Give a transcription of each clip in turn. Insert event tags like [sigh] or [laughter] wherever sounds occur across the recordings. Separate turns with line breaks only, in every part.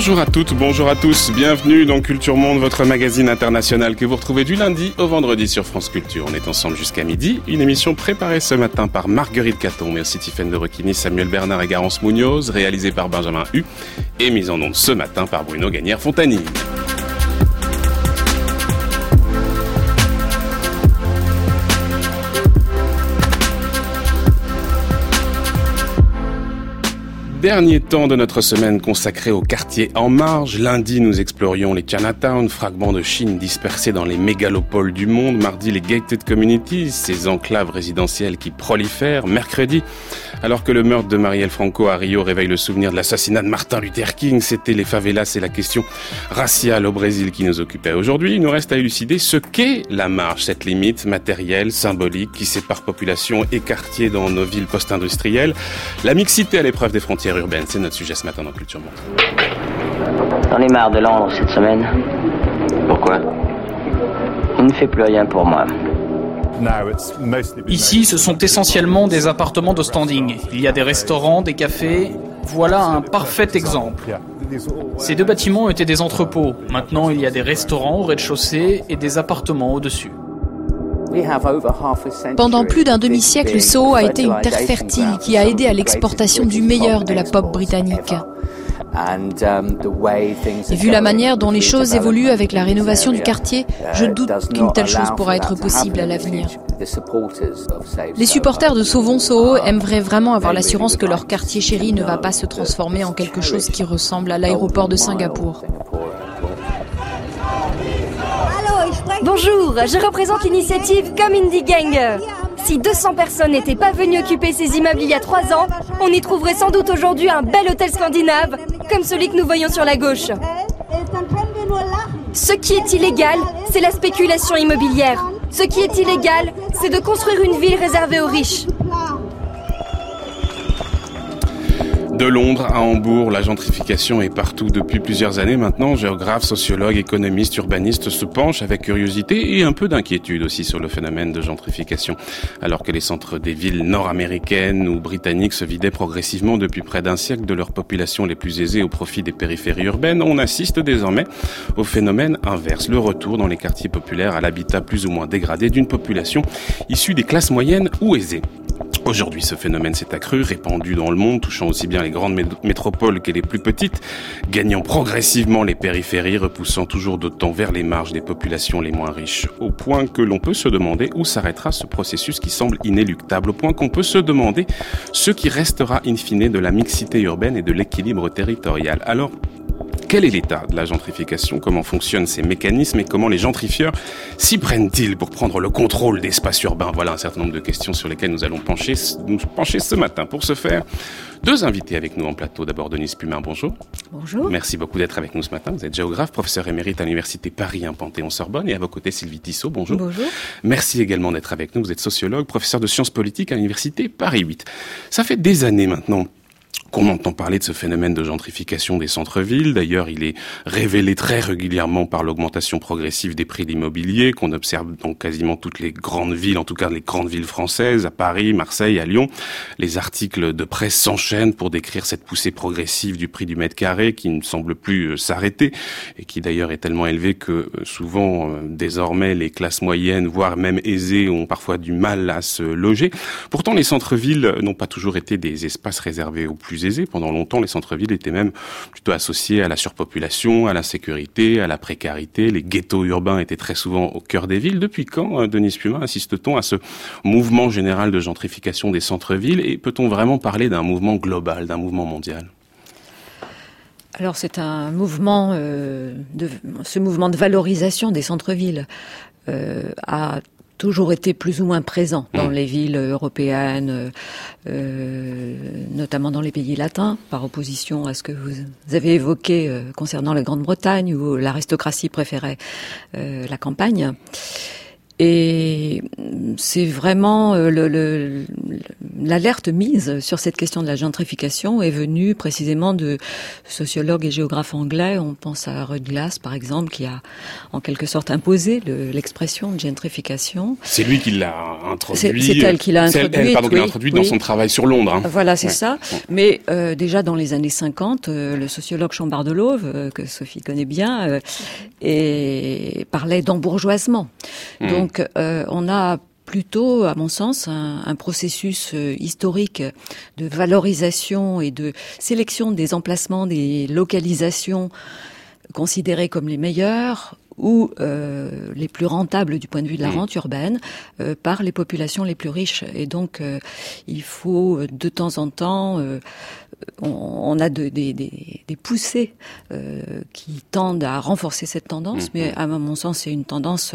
Bonjour à toutes, bonjour à tous, bienvenue dans Culture Monde, votre magazine international que vous retrouvez du lundi au vendredi sur France Culture. On est ensemble jusqu'à midi, une émission préparée ce matin par Marguerite Caton, mais aussi Tiffaine de Requini, Samuel Bernard et Garance Munoz, réalisée par Benjamin Hu et mise en onde ce matin par Bruno Gagnère-Fontanine. Dernier temps de notre semaine consacré au quartier en marge. Lundi, nous explorions les Chinatown, fragments de Chine dispersés dans les mégalopoles du monde. Mardi, les gated communities, ces enclaves résidentielles qui prolifèrent. Mercredi, alors que le meurtre de Marielle Franco à Rio réveille le souvenir de l'assassinat de Martin Luther King, c'était les favelas et la question raciale au Brésil qui nous occupait aujourd'hui. Il nous reste à élucider ce qu'est la marge, cette limite matérielle, symbolique qui sépare population et quartier dans nos villes post-industrielles. La mixité à l'épreuve des frontières urbaine. C'est notre sujet ce matin dans Culture Monde.
J'en ai marre de Londres cette semaine.
Pourquoi?
Il ne fait plus rien pour moi.
Ici, ce sont essentiellement des appartements de standing. Il y a des restaurants, des cafés. Voilà un parfait exemple. Ces deux bâtiments étaient des entrepôts. Maintenant, il y a des restaurants au rez-de-chaussée et des appartements au-dessus.
Pendant plus d'un demi-siècle, Soho a été une terre fertile qui a aidé à l'exportation du meilleur de la pop britannique. Et vu la manière dont les choses évoluent avec la rénovation du quartier, je doute qu'une telle chose pourra être possible à l'avenir. Les supporters de Sauvons Soho aimeraient vraiment avoir l'assurance que leur quartier chéri ne va pas se transformer en quelque chose qui ressemble à l'aéroport de Singapour.
Bonjour, je représente l'initiative Come Indie Gang. Si 200 personnes n'étaient pas venues occuper ces immeubles il y a 3 ans, on y trouverait sans doute aujourd'hui un bel hôtel scandinave, comme celui que nous voyons sur la gauche. Ce qui est illégal, c'est la spéculation immobilière. Ce qui est illégal, c'est de construire une ville réservée aux riches.
De Londres à Hambourg, la gentrification est partout depuis plusieurs années maintenant. Géographes, sociologues, économistes, urbanistes se penchent avec curiosité et un peu d'inquiétude aussi sur le phénomène de gentrification. Alors que les centres des villes nord-américaines ou britanniques se vidaient progressivement depuis près d'un siècle de leurs populations les plus aisées au profit des périphéries urbaines, on assiste désormais au phénomène inverse, le retour dans les quartiers populaires à l'habitat plus ou moins dégradé d'une population issue des classes moyennes ou aisées. Aujourd'hui, ce phénomène s'est accru, répandu dans le monde, touchant aussi bien les grandes métropoles que les plus petites, gagnant progressivement les périphéries, repoussant toujours d'autant vers les marges des populations les moins riches, au point que l'on peut se demander où s'arrêtera ce processus qui semble inéluctable, au point qu'on peut se demander ce qui restera in fine de la mixité urbaine et de l'équilibre territorial. Alors, quel est l'état de la gentrification? Comment fonctionnent ces mécanismes et comment les gentrifieurs s'y prennent-ils pour prendre le contrôle d'espaces urbains? Voilà un certain nombre de questions sur lesquelles nous allons pencher, nous pencher ce matin. Pour ce faire, deux invités avec nous en plateau. D'abord, Denise Pumin, bonjour.
Bonjour.
Merci beaucoup d'être avec nous ce matin. Vous êtes géographe, professeur émérite à l'Université Paris 1 Panthéon-Sorbonne et à vos côtés Sylvie Tissot, bonjour.
Bonjour.
Merci également d'être avec nous. Vous êtes sociologue, professeur de sciences politiques à l'Université Paris 8. Ça fait des années maintenant qu'on entend parler de ce phénomène de gentrification des centres-villes. D'ailleurs, il est révélé très régulièrement par l'augmentation progressive des prix de l'immobilier qu'on observe dans quasiment toutes les grandes villes, en tout cas les grandes villes françaises, à Paris, Marseille, à Lyon. Les articles de presse s'enchaînent pour décrire cette poussée progressive du prix du mètre carré qui ne semble plus euh, s'arrêter et qui d'ailleurs est tellement élevé que euh, souvent, euh, désormais, les classes moyennes, voire même aisées, ont parfois du mal à se loger. Pourtant, les centres-villes n'ont pas toujours été des espaces réservés aux plus pendant longtemps, les centres-villes étaient même plutôt associés à la surpopulation, à l'insécurité, à la précarité. Les ghettos urbains étaient très souvent au cœur des villes. Depuis quand, euh, Denis Puma, assiste-t-on à ce mouvement général de gentrification des centres-villes Et peut-on vraiment parler d'un mouvement global, d'un mouvement mondial?
Alors c'est un mouvement, euh, de, ce mouvement de valorisation des centres-villes euh, a toujours été plus ou moins présent dans mmh. les villes européennes, euh, notamment dans les pays latins, par opposition à ce que vous avez évoqué euh, concernant la Grande-Bretagne, où l'aristocratie préférait euh, la campagne. Et c'est vraiment le, le, l'alerte mise sur cette question de la gentrification est venue précisément de sociologues et géographes anglais. On pense à Rudd Glass, par exemple, qui a en quelque sorte imposé l'expression de gentrification.
C'est lui qui l'a introduit.
C'est elle qui l'a introduit.
pardon, oui, introduit dans son travail sur Londres. Hein.
Voilà, c'est ça. Mais euh, déjà dans les années 50, euh, le sociologue Chambard de euh, que Sophie connaît bien, et parlait d'embourgeoisement. Mmh. Donc on a plutôt, à mon sens, un, processus euh, historique de valorisation et de sélection des emplacements, des localisations considérées comme les meilleures ou euh, les plus rentables du point de vue de la rente urbaine euh, par les populations les plus riches. Et donc, il faut de temps en temps on, a des, poussées qui tendent à renforcer cette tendance, mmh. mais à mon sens, c'est une tendance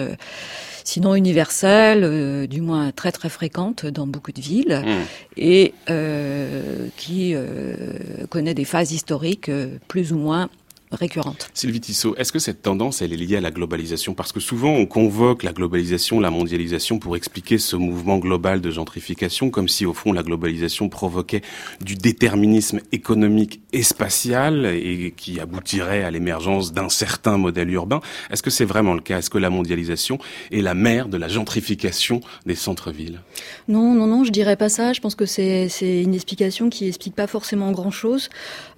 sinon universelle, euh, du moins très très fréquente dans beaucoup de villes, mmh. et euh, qui euh, connaît des phases historiques plus ou moins récurrente.
Sylvie Tissot, est-ce que cette tendance, elle est liée à la globalisation? Parce que souvent, on convoque la globalisation, la mondialisation pour expliquer ce mouvement global de gentrification, comme si, au fond, la globalisation provoquait du déterminisme économique et spatial et qui aboutirait à l'émergence d'un certain modèle urbain. Est-ce que c'est vraiment le cas? Est-ce que la mondialisation est la mère de la gentrification des centres-villes?
Non, non, non, je dirais pas ça. Je pense que c'est une explication qui explique pas forcément grand-chose.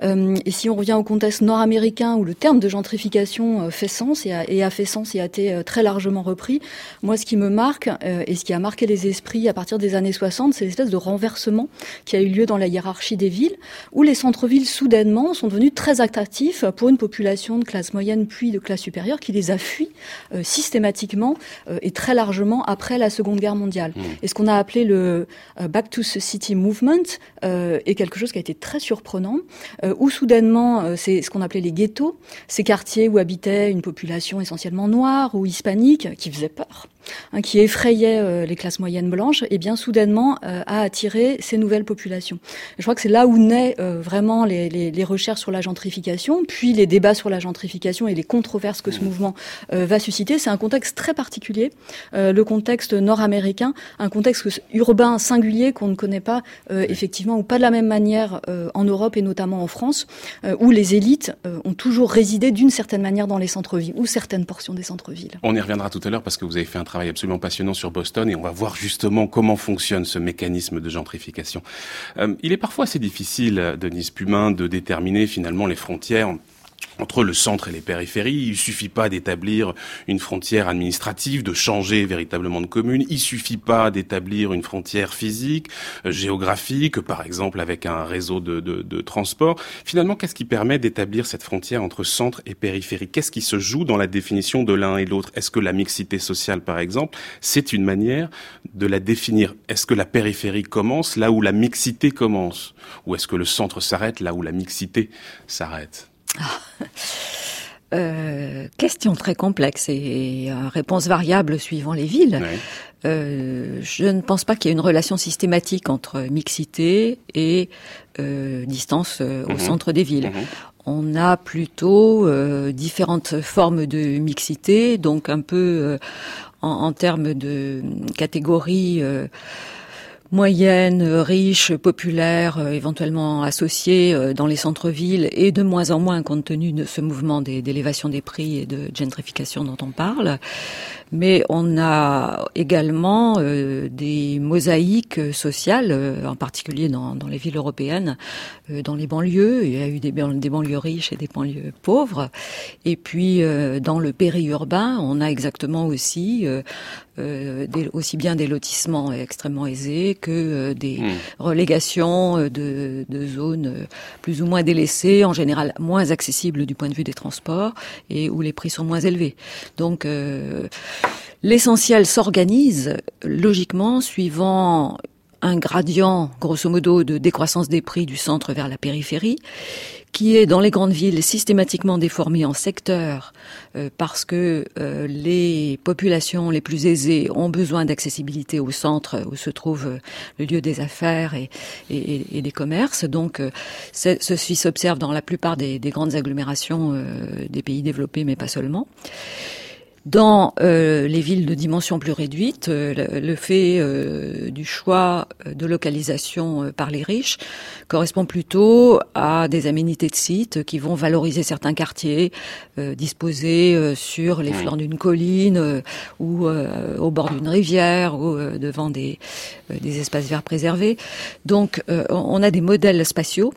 Euh, et si on revient au contexte nord-américain, où le terme de gentrification euh, fait sens et a, fait sens et a été euh, très largement repris. Moi, ce qui me marque euh, et ce qui a marqué les esprits à partir des années 60, c'est l'espèce de renversement qui a eu lieu dans la hiérarchie des villes, où les centres-villes soudainement sont devenus très attractifs pour une population de classe moyenne puis de classe supérieure qui les a fuis systématiquement et très largement après la Seconde Guerre mondiale. Mmh. Et ce qu'on a appelé le Back to the City Movement est quelque chose qui a été très surprenant, où soudainement, c'est ce qu'on appelait les ces quartiers où habitait une population essentiellement noire ou hispanique, qui faisait peur. Hein, qui effrayait euh, les classes moyennes blanches, et bien soudainement euh, a attiré ces nouvelles populations. je crois que c'est là où naît euh, vraiment les, les, les, recherches sur la gentrification, puis les débats sur la gentrification et les controverses que ce mouvement va susciter. C'est un contexte très particulier, le contexte nord-américain, un contexte urbain singulier qu'on ne connaît pas effectivement ou pas de la même manière en Europe et notamment en France, où les élites ont toujours résidé d'une certaine manière dans les centres-villes ou certaines portions des centres-villes.
On y reviendra tout à l'heure parce que vous avez fait un travail travail absolument passionnant sur Boston et on va voir justement comment fonctionne ce mécanisme de gentrification. Euh, il est parfois assez difficile, Denise Pumin, de déterminer finalement les frontières entre le centre et les périphéries. Il suffit pas d'établir une frontière administrative, de changer véritablement de commune. Il suffit pas d'établir une frontière physique, euh, géographique, par exemple avec un réseau de, de, de transport. Finalement, qu'est-ce qui permet d'établir cette frontière entre centre et périphérie? Qu'est-ce qui se joue dans la définition de l'un et l'autre? Est-ce que la mixité sociale, par exemple, c'est une manière de la définir? Est-ce que la périphérie commence là où la mixité commence? Ou est-ce que le centre s'arrête là où la mixité s'arrête?
Euh, question très complexe et euh, réponse variable suivant les villes. Euh, je ne pense pas qu'il y ait une relation systématique entre mixité et distance au mhm. centre des villes. Mhm. On a plutôt différentes formes de mixité, donc un peu en, en, termes de catégories moyenne, riche, populaire, euh, éventuellement associée euh, dans les centres-villes et de moins en moins compte tenu de ce mouvement d'élévation des prix et de gentrification dont on parle. Mais on a également euh, des mosaïques sociales, en particulier dans, les villes européennes, dans les banlieues. Il y a eu des, banlieues riches et des banlieues pauvres. Et puis dans le périurbain, on a exactement aussi aussi bien des lotissements extrêmement aisés que euh, des hmm. relégations euh, de, de, zones euh, plus ou moins délaissées, en général moins accessibles du point de vue des transports et où les prix sont moins élevés. Donc l'essentiel s'organise logiquement suivant un gradient, grosso modo, de décroissance des prix du centre vers la périphérie, qui est dans les grandes villes systématiquement déformé en secteurs euh, parce que euh, les populations les plus aisées ont besoin d'accessibilité au centre où se trouve euh, le lieu des affaires et, et, et des commerces. Donc ceci s'observe dans la plupart des, des grandes agglomérations des pays développés, mais pas seulement. Dans euh, les villes de dimension plus réduite, euh, le, fait euh, du choix de localisation par les riches correspond plutôt à des aménités de sites qui vont valoriser certains quartiers disposés sur les flancs d'une colline ou au bord d'une rivière ou devant des, des espaces verts préservés. Donc on a des modèles spatiaux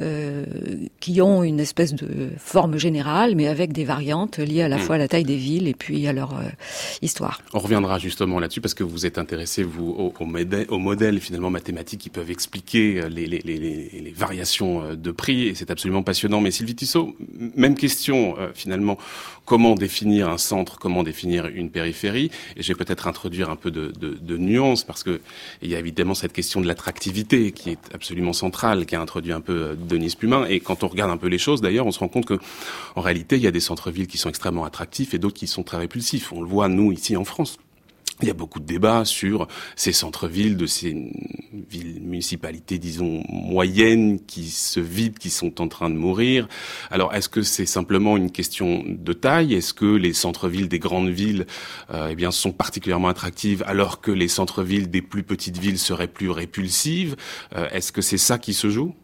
euh, qui ont une espèce de forme générale, mais avec des variantes liées à la hmm. fois à la taille des villes et puis à leur euh, histoire.
On reviendra justement là-dessus parce que vous êtes intéressé vous au, au, modèle, au modèle finalement mathématiques qui peuvent expliquer euh, les, les, les, les variations de prix et c'est absolument passionnant. Mais Sylvie Tissot, même question finalement. Comment définir un centre Comment définir une périphérie Et je vais peut-être introduire un peu de, de, de nuances parce que il y a évidemment cette question de l'attractivité qui est absolument centrale, qui a introduit un peu Denise Plumin. Et quand on regarde un peu les choses, d'ailleurs, on se rend compte que, en réalité, il y a des centres-villes qui sont extrêmement attractifs et d'autres qui sont très répulsifs. On le voit, nous, ici en France. Il y a beaucoup de débats sur ces centres-villes, de ces villes municipalités, disons, moyennes, qui se vident, qui sont en train de mourir. Alors, est-ce que c'est simplement une question de taille? Est-ce que les centres-villes des grandes villes, euh, eh bien, sont particulièrement attractives, alors que les centres-villes des plus petites villes seraient plus répulsives? Euh, Est-ce que c'est ça qui se joue?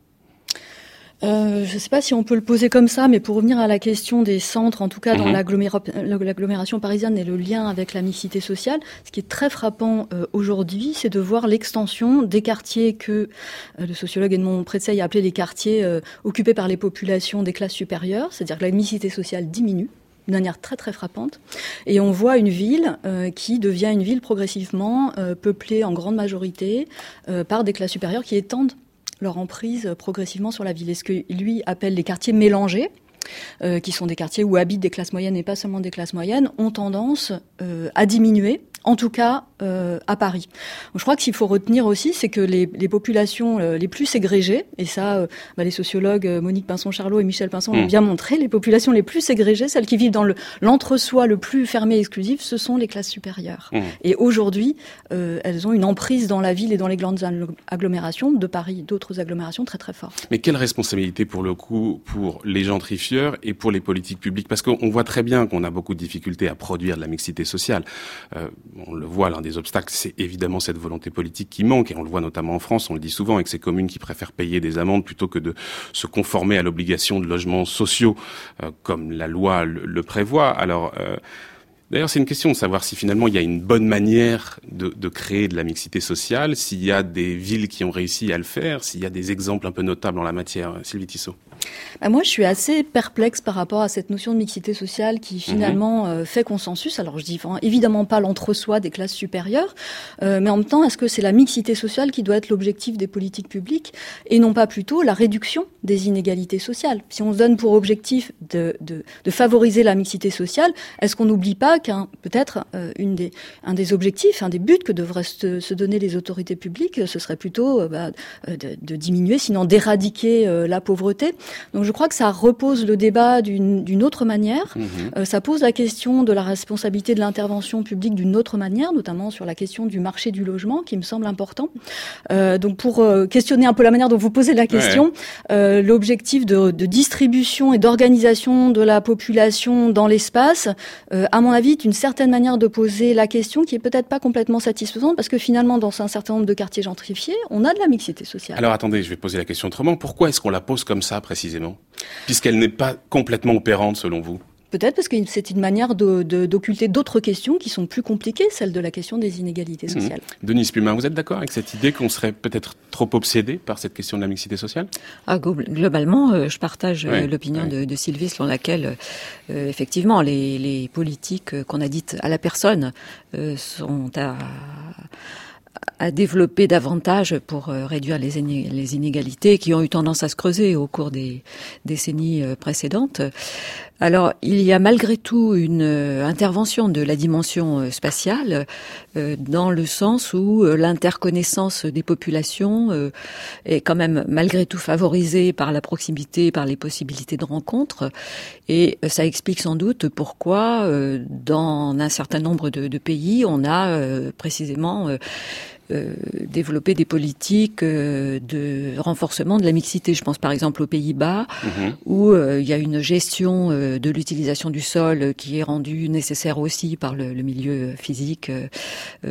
Euh, je ne sais pas si on peut le poser comme ça, mais pour revenir à la question des centres, en tout cas dans mhm. l'agglomération parisienne et le lien avec la mixité sociale, ce qui est très frappant euh, aujourd'hui, c'est de voir l'extension des quartiers que euh, le sociologue Edmond Pretzeil a appelé les quartiers occupés par les populations des classes supérieures, c'est-à-dire que la mixité sociale diminue de manière très très frappante. Et on voit une ville qui devient une ville progressivement peuplée en grande majorité par des classes supérieures qui étendent leur emprise progressivement sur la ville. est ce que lui appelle les quartiers mélangés, euh, qui sont des quartiers où habitent des classes moyennes et pas seulement des classes moyennes, ont tendance euh, à diminuer en tout cas euh, à Paris. je crois que s'il faut retenir aussi, c'est que les, les populations les plus ségrégées, et ça, bah, les sociologues Monique Pinson-Charlot et Michel Pinson l'ont mm. bien montré, les populations les plus ségrégées, celles qui vivent dans l'entre-soi le, plus fermé et exclusif, ce sont les classes supérieures. Mm. Et aujourd'hui, elles ont une emprise dans la ville et dans les grandes agglomérations de Paris, d'autres agglomérations très très fortes.
Mais quelle responsabilité pour le coup pour les et pour les politiques publiques Parce qu'on voit très bien qu'on a beaucoup de difficultés à produire de la mixité sociale on le voit, l'un des obstacles, c'est évidemment cette volonté politique qui manque, et on le voit notamment en France, on le dit souvent, avec ces communes qui préfèrent payer des amendes plutôt que de se conformer à l'obligation de logements sociaux, euh, comme la loi le, prévoit. Alors, euh, D'ailleurs, c'est une question de savoir si finalement il y a une bonne manière de créer de la mixité sociale, s'il y a des villes qui ont réussi à le faire, s'il y a des exemples un peu notables en la matière. Sylvie Tissot.
Bah, moi, je suis assez perplexe par rapport à cette notion de mixité sociale qui finalement mhm. euh, fait consensus. Alors, je dis évidemment pas l'entre-soi des classes supérieures, euh, mais en même temps, est-ce que c'est la mixité sociale qui doit être l'objectif des politiques publiques et non pas plutôt la réduction des inégalités sociales? Si on se donne pour objectif de, de, de favoriser la mixité sociale, est-ce qu'on n'oublie pas qu'un peut-être euh, une des, un des objectifs, un des buts que devraient se, se donner les autorités publiques, ce serait plutôt bah, de, de, diminuer, sinon d'éradiquer la pauvreté? Donc je crois que ça repose le débat d'une autre manière. Mhm. Euh, ça pose la question de la responsabilité de l'intervention publique d'une autre manière, notamment sur la question du marché du logement, qui me semble important. Euh, donc pour euh, questionner un peu la manière dont vous posez la question, l'objectif de, de, distribution et d'organisation de la population dans l'espace, à mon avis, est une certaine manière de poser la question qui est peut-être pas complètement satisfaisante, parce que finalement, dans un certain nombre de quartiers gentrifiés, on a de la mixité sociale.
Alors attendez, je vais poser la question autrement. Pourquoi est-ce qu'on la pose comme ça précisément puisqu'elle n'est pas complètement opérante selon vous?
Peut-être parce que c'est une manière d'occulter d'autres questions qui sont plus compliquées, celle de la question des inégalités mhm. sociales.
Denise Pumin, vous êtes d'accord avec cette idée qu'on serait peut-être trop obsédé par cette question de la mixité sociale?
Ah, Globalement, euh, je partage euh, l'opinion de, Sylvie selon laquelle, euh, effectivement, les, les politiques qu'on a dites à la personne sont à à développer davantage pour euh, réduire les, inégalités qui ont eu tendance à se creuser au cours des décennies euh, précédentes. Alors, il y a malgré tout une euh, intervention de la dimension spatiale dans le sens où l'interconnaissance des populations est quand même malgré tout favorisée par la proximité, par les possibilités de rencontre. Et ça explique sans doute pourquoi, dans un certain nombre de pays, on a précisément développer des politiques de renforcement de la mixité. Je pense par exemple aux Pays-Bas, mhm. où il y a une gestion de l'utilisation du sol qui est rendue nécessaire aussi par le, le milieu physique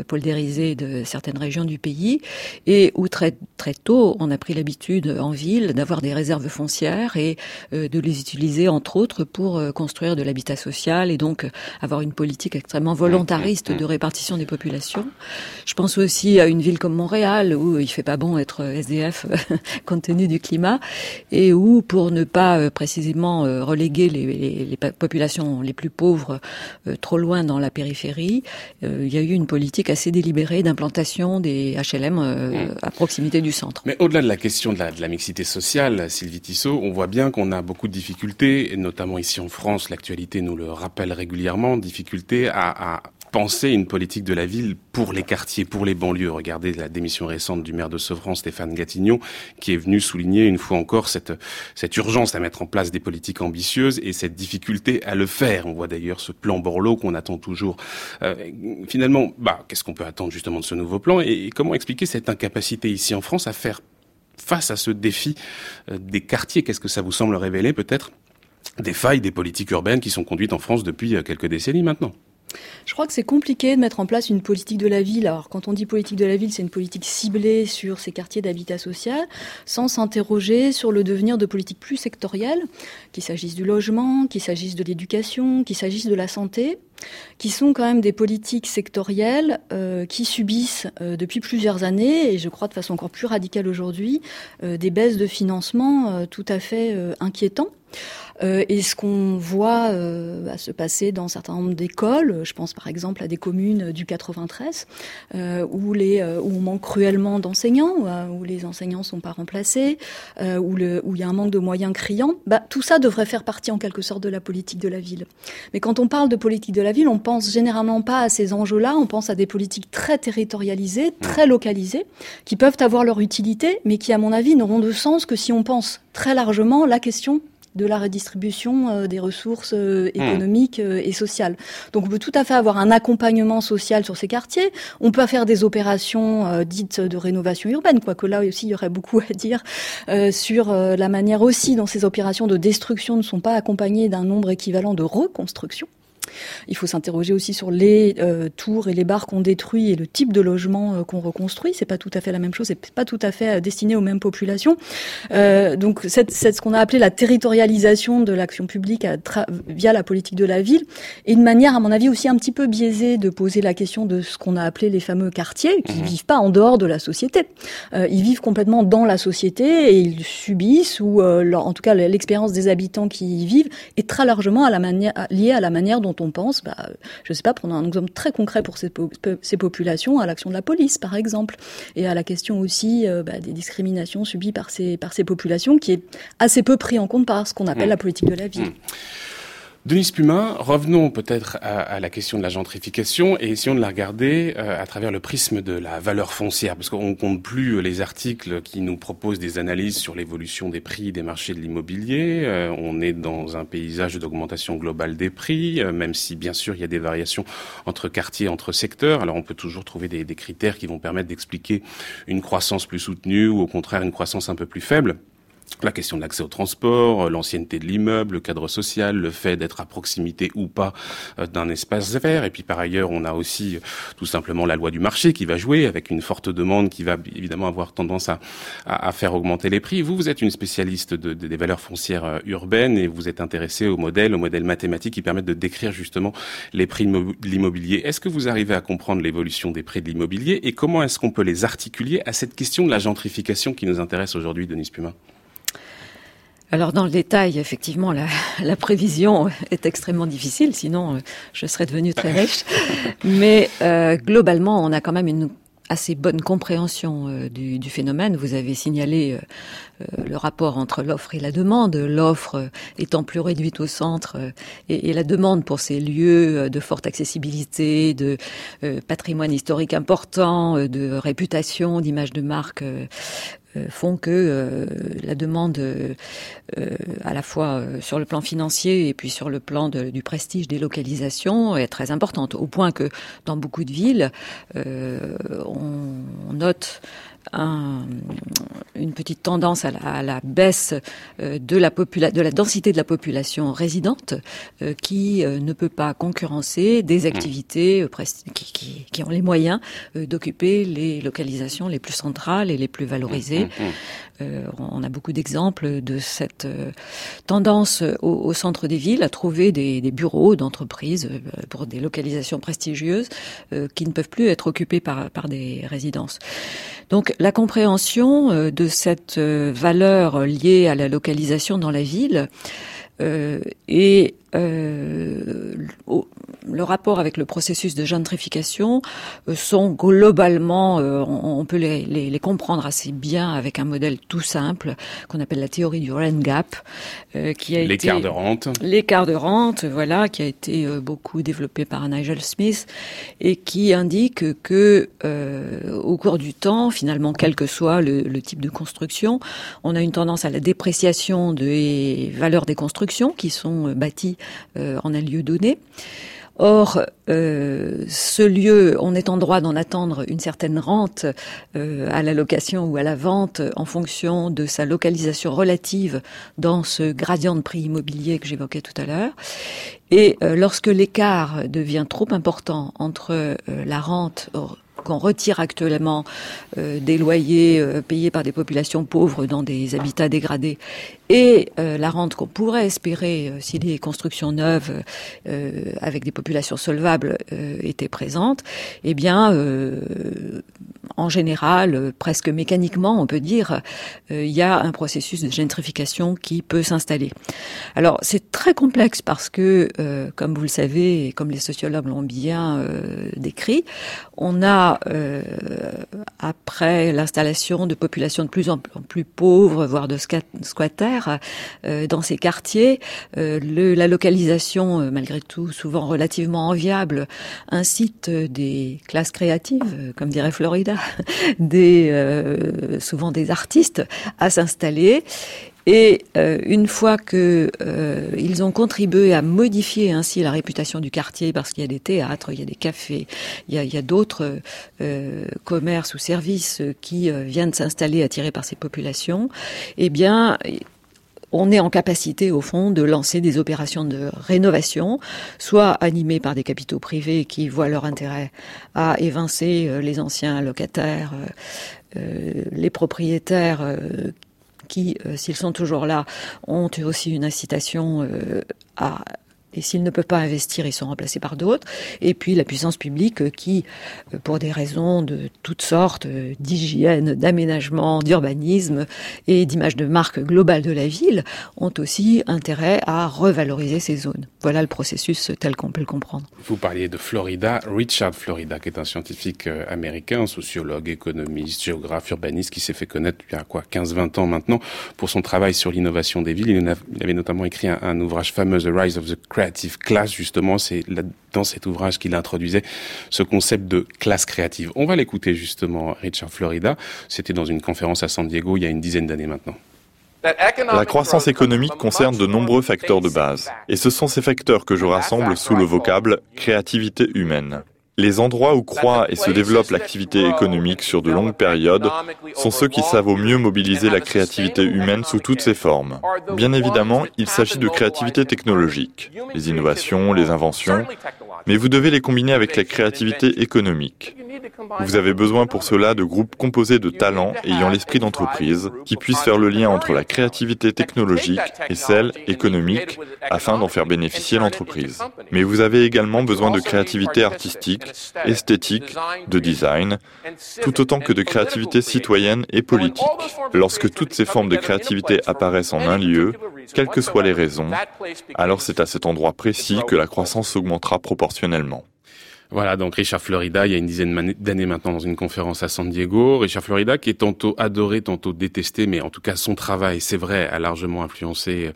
poldérisé de certaines régions du pays, et où très très tôt on a pris l'habitude en ville d'avoir des réserves foncières et de les utiliser entre autres pour construire de l'habitat social et donc avoir une politique extrêmement volontariste de répartition des populations. Je pense aussi à une ville comme Montréal où il fait pas bon être SDF [laughs] compte tenu du climat et où pour ne pas euh, précisément euh, reléguer les, les, populations les plus pauvres euh, trop loin dans la périphérie, il y a eu une politique assez délibérée d'implantation des HLM mm. à proximité du centre.
Mais au-delà de la question de la, de la mixité sociale, Sylvie Tissot, on voit bien qu'on a beaucoup de difficultés, notamment ici en France, l'actualité nous le rappelle régulièrement, difficulté à, à penser une politique de la ville pour les quartiers, pour les banlieues. Regardez la démission récente du maire de Sevran, Stéphane Gatignon, qui est venu souligner une fois encore cette, cette urgence à mettre en place des politiques ambitieuses et cette difficulté à le faire. On voit d'ailleurs ce plan Borloo qu'on attend toujours. Euh, finalement, bah, qu'est-ce qu'on peut attendre justement de ce nouveau plan et, comment expliquer cette incapacité ici en France à faire face à ce défi euh, des quartiers? Qu'est-ce que ça vous semble révéler peut-être? Des failles des politiques urbaines qui sont conduites en France depuis euh, quelques décennies maintenant.
Je crois que c'est compliqué de mettre en place une politique de la ville. Alors, quand on dit politique de la ville, c'est une politique ciblée sur ces quartiers d'habitat social, sans s'interroger sur le devenir de politiques plus sectorielles, qu'il s'agisse du logement, qu'il s'agisse de l'éducation, qu'il s'agisse de la santé, qui sont quand même des politiques sectorielles euh, qui subissent euh, depuis plusieurs années, et je crois de façon encore plus radicale aujourd'hui, euh, des baisses de financement tout à fait inquiétants. Euh, et ce qu'on voit euh, se passer dans un certain nombre d'écoles, je pense par exemple à des communes du 93, euh, où, les, euh, où on manque cruellement d'enseignants, où, les enseignants sont pas remplacés, où, le, où il y a un manque de moyens criants, bah, tout ça devrait faire partie en quelque sorte de la politique de la ville. Mais quand on parle de politique de la ville, on pense généralement pas à ces enjeux-là, on pense à des politiques très territorialisées, très localisées, qui peuvent avoir leur utilité, mais qui, à mon avis, n'auront de sens que si on pense très largement la question de la redistribution euh, des ressources euh, hmm. économiques euh, et sociales. Donc on peut tout à fait avoir un accompagnement social sur ces quartiers. On peut faire des opérations dites de rénovation urbaine, quoique là aussi il y aurait beaucoup [laughs] à dire sur la manière aussi dont ces opérations de destruction ne sont pas accompagnées d'un nombre équivalent de reconstruction. Il faut s'interroger aussi sur les euh, tours et les bars qu'on détruit et le type de logement euh, qu'on reconstruit. C'est pas tout à fait la même chose, c'est pas tout à fait euh, destiné aux mêmes populations. donc c'est ce qu'on a appelé la territorialisation de l'action publique via la politique de la ville et une manière, à mon avis, aussi un petit peu biaisée de poser la question de ce qu'on a appelé les fameux quartiers qui mmh. vivent pas en dehors de la société. ils vivent complètement dans la société et ils subissent ou en tout cas l'expérience des habitants qui y vivent est très largement à la manière, liée à la manière dont on pense, bah, je ne sais pas, prendre un exemple très concret pour ces, ces populations, à l'action de la police, par exemple, et à la question aussi euh, bah, des discriminations subies par ces, par ces populations, qui est assez peu pris en compte par ce qu'on appelle mmh. la politique de la ville. Mmh.
Denis Pumin, revenons peut-être à, la question de la gentrification et essayons de la regarder euh, à travers le prisme de la valeur foncière, parce qu'on compte plus les articles qui nous proposent des analyses sur l'évolution des prix des marchés de l'immobilier. Euh, on est dans un paysage d'augmentation globale des prix, euh, même si bien sûr il y a des variations entre quartiers, entre secteurs. Alors on peut toujours trouver des, des critères qui vont permettre d'expliquer une croissance plus soutenue ou au contraire une croissance un peu plus faible la question de l'accès au transport, euh, l'ancienneté de l'immeuble, le cadre social, le fait d'être à proximité ou pas euh, d'un espace vert. Et puis par ailleurs, on a aussi euh, tout simplement la loi du marché qui va jouer avec une forte demande qui va évidemment avoir tendance à, faire augmenter les prix. Vous, vous êtes une spécialiste de, des valeurs foncières urbaines et vous êtes intéressé au modèle, au modèle mathématique qui permettent de décrire justement les prix de l'immobilier. Est-ce que vous arrivez à comprendre l'évolution des prix de l'immobilier et comment est-ce qu'on peut les articuler à cette question de la gentrification qui nous intéresse aujourd'hui, Denis Puma?
Alors dans le détail, effectivement, la, la, prévision est extrêmement difficile, sinon euh, je serais devenu très [laughs] riche. Mais euh, globalement, on a quand même une assez bonne compréhension euh, du, du, phénomène. Vous avez signalé le rapport entre l'offre et la demande, l'offre étant plus réduite au centre et, et, la demande pour ces lieux de forte accessibilité, de patrimoine historique important, de réputation, d'image de marque font que la demande, à la fois sur le plan financier et puis sur le plan du prestige des localisations, est très importante. Au point que dans beaucoup de villes, on note un, une petite tendance à la, à la baisse euh, de la, de la densité de la population résidente euh, qui euh, ne peut pas concurrencer des mmh. activités qui, qui, qui, ont les moyens d'occuper les localisations les plus centrales et les plus valorisées. Mmh, mmh, on a beaucoup d'exemples de cette tendance au, au, centre des villes à trouver des, des bureaux d'entreprises pour des localisations prestigieuses qui ne peuvent plus être occupées par, par des résidences. Donc la compréhension euh, de cette euh, valeur liée à la localisation dans la ville euh, et euh, le rapport avec le processus de gentrification euh, sont globalement, euh, on, peut les, les, les, comprendre assez bien avec un modèle tout simple qu'on appelle la théorie du rent gap,
qui a l'écart de rente,
l'écart de rente, voilà, qui a été beaucoup développé par Nigel Smith et qui indique que au cours du temps, finalement, quel que soit le, le type de construction, on a une tendance à la dépréciation des valeurs des constructions qui sont bâties euh, en un lieu donné. Or, euh, ce lieu, on est en droit d'en attendre une certaine rente euh, à la location ou à la vente en fonction de sa localisation relative dans ce gradient de prix immobilier que j'évoquais tout à l'heure. Et lorsque l'écart devient trop important entre la rente qu'on retire actuellement euh, des loyers euh, payés par des populations pauvres dans des habitats dégradés et euh, la rente qu'on pourrait espérer si les constructions neuves avec des populations solvables étaient présentes, eh bien, en général, presque mécaniquement, on peut dire, il y a un processus de gentrification qui peut s'installer. Alors, c'est très complexe parce que, comme vous le savez et comme les sociologues l'ont bien décrit, on a euh, après l'installation de populations de plus en plus pauvres, voire de squatters euh, dans ces quartiers, euh, le, la localisation, malgré tout souvent relativement enviable, incite des classes créatives, comme dirait Florida, [laughs] des souvent des artistes, à s'installer et euh, une fois que euh, ils ont contribué à modifier ainsi la réputation du quartier, parce qu'il y a des théâtres, il y a des cafés, il y a, a d'autres euh, commerces ou services qui viennent s'installer attirés par ces populations, eh bien on est en capacité, au fond, de lancer des opérations de rénovation, soit animées par des capitaux privés qui voient leur intérêt à évincer les anciens locataires, les propriétaires qui, euh, s'ils sont toujours là, ont aussi une incitation euh, à et s'ils ne peuvent pas investir, ils sont remplacés par d'autres. Et puis la puissance publique euh, qui, euh, pour des raisons de toutes sortes, euh, d'hygiène, d'aménagement, d'urbanisme et d'image de marque globale de la ville, ont aussi intérêt à revaloriser ces zones. Voilà le processus tel qu'on peut le comprendre.
Vous parliez de Florida, Richard Florida, qui est un scientifique américain, sociologue, économiste, géographe, urbaniste, qui s'est fait connaître il y a quoi 15-20 ans maintenant pour son travail sur l'innovation des villes. Il, avait notamment écrit un, un ouvrage fameux, The Rise of the Creative Class, justement, c'est dans cet ouvrage qu'il introduisait ce concept de classe créative. On va l'écouter justement, Richard Florida. C'était dans une conférence à San Diego il y a une dizaine d'années maintenant.
La croissance économique concerne de nombreux facteurs de base, et ce sont ces facteurs que je rassemble sous le vocable créativité humaine. Les endroits où croît et se développe l'activité économique sur de longues périodes sont ceux qui savent au mieux mobiliser la créativité humaine sous toutes ses formes. Bien évidemment, il s'agit de créativité technologique, les innovations, les inventions, mais vous devez les combiner avec la créativité économique. Vous avez besoin pour cela de groupes composés de talents ayant l'esprit d'entreprise, qui puissent faire le lien entre la créativité technologique et celle économique afin d'en faire bénéficier l'entreprise. Mais vous avez également besoin de créativité artistique, esthétique, de design, tout autant que de créativité citoyenne et politique. Lorsque toutes ces formes de créativité apparaissent en un lieu, quelles que soient les raisons, alors c'est à cet endroit précis que la croissance augmentera proportionnellement.
Voilà, donc Richard Florida, il y a une dizaine d'années maintenant dans une conférence à San Diego. Richard Florida qui est tantôt adoré, tantôt détesté, mais en tout cas son travail, c'est vrai, a largement influencé euh,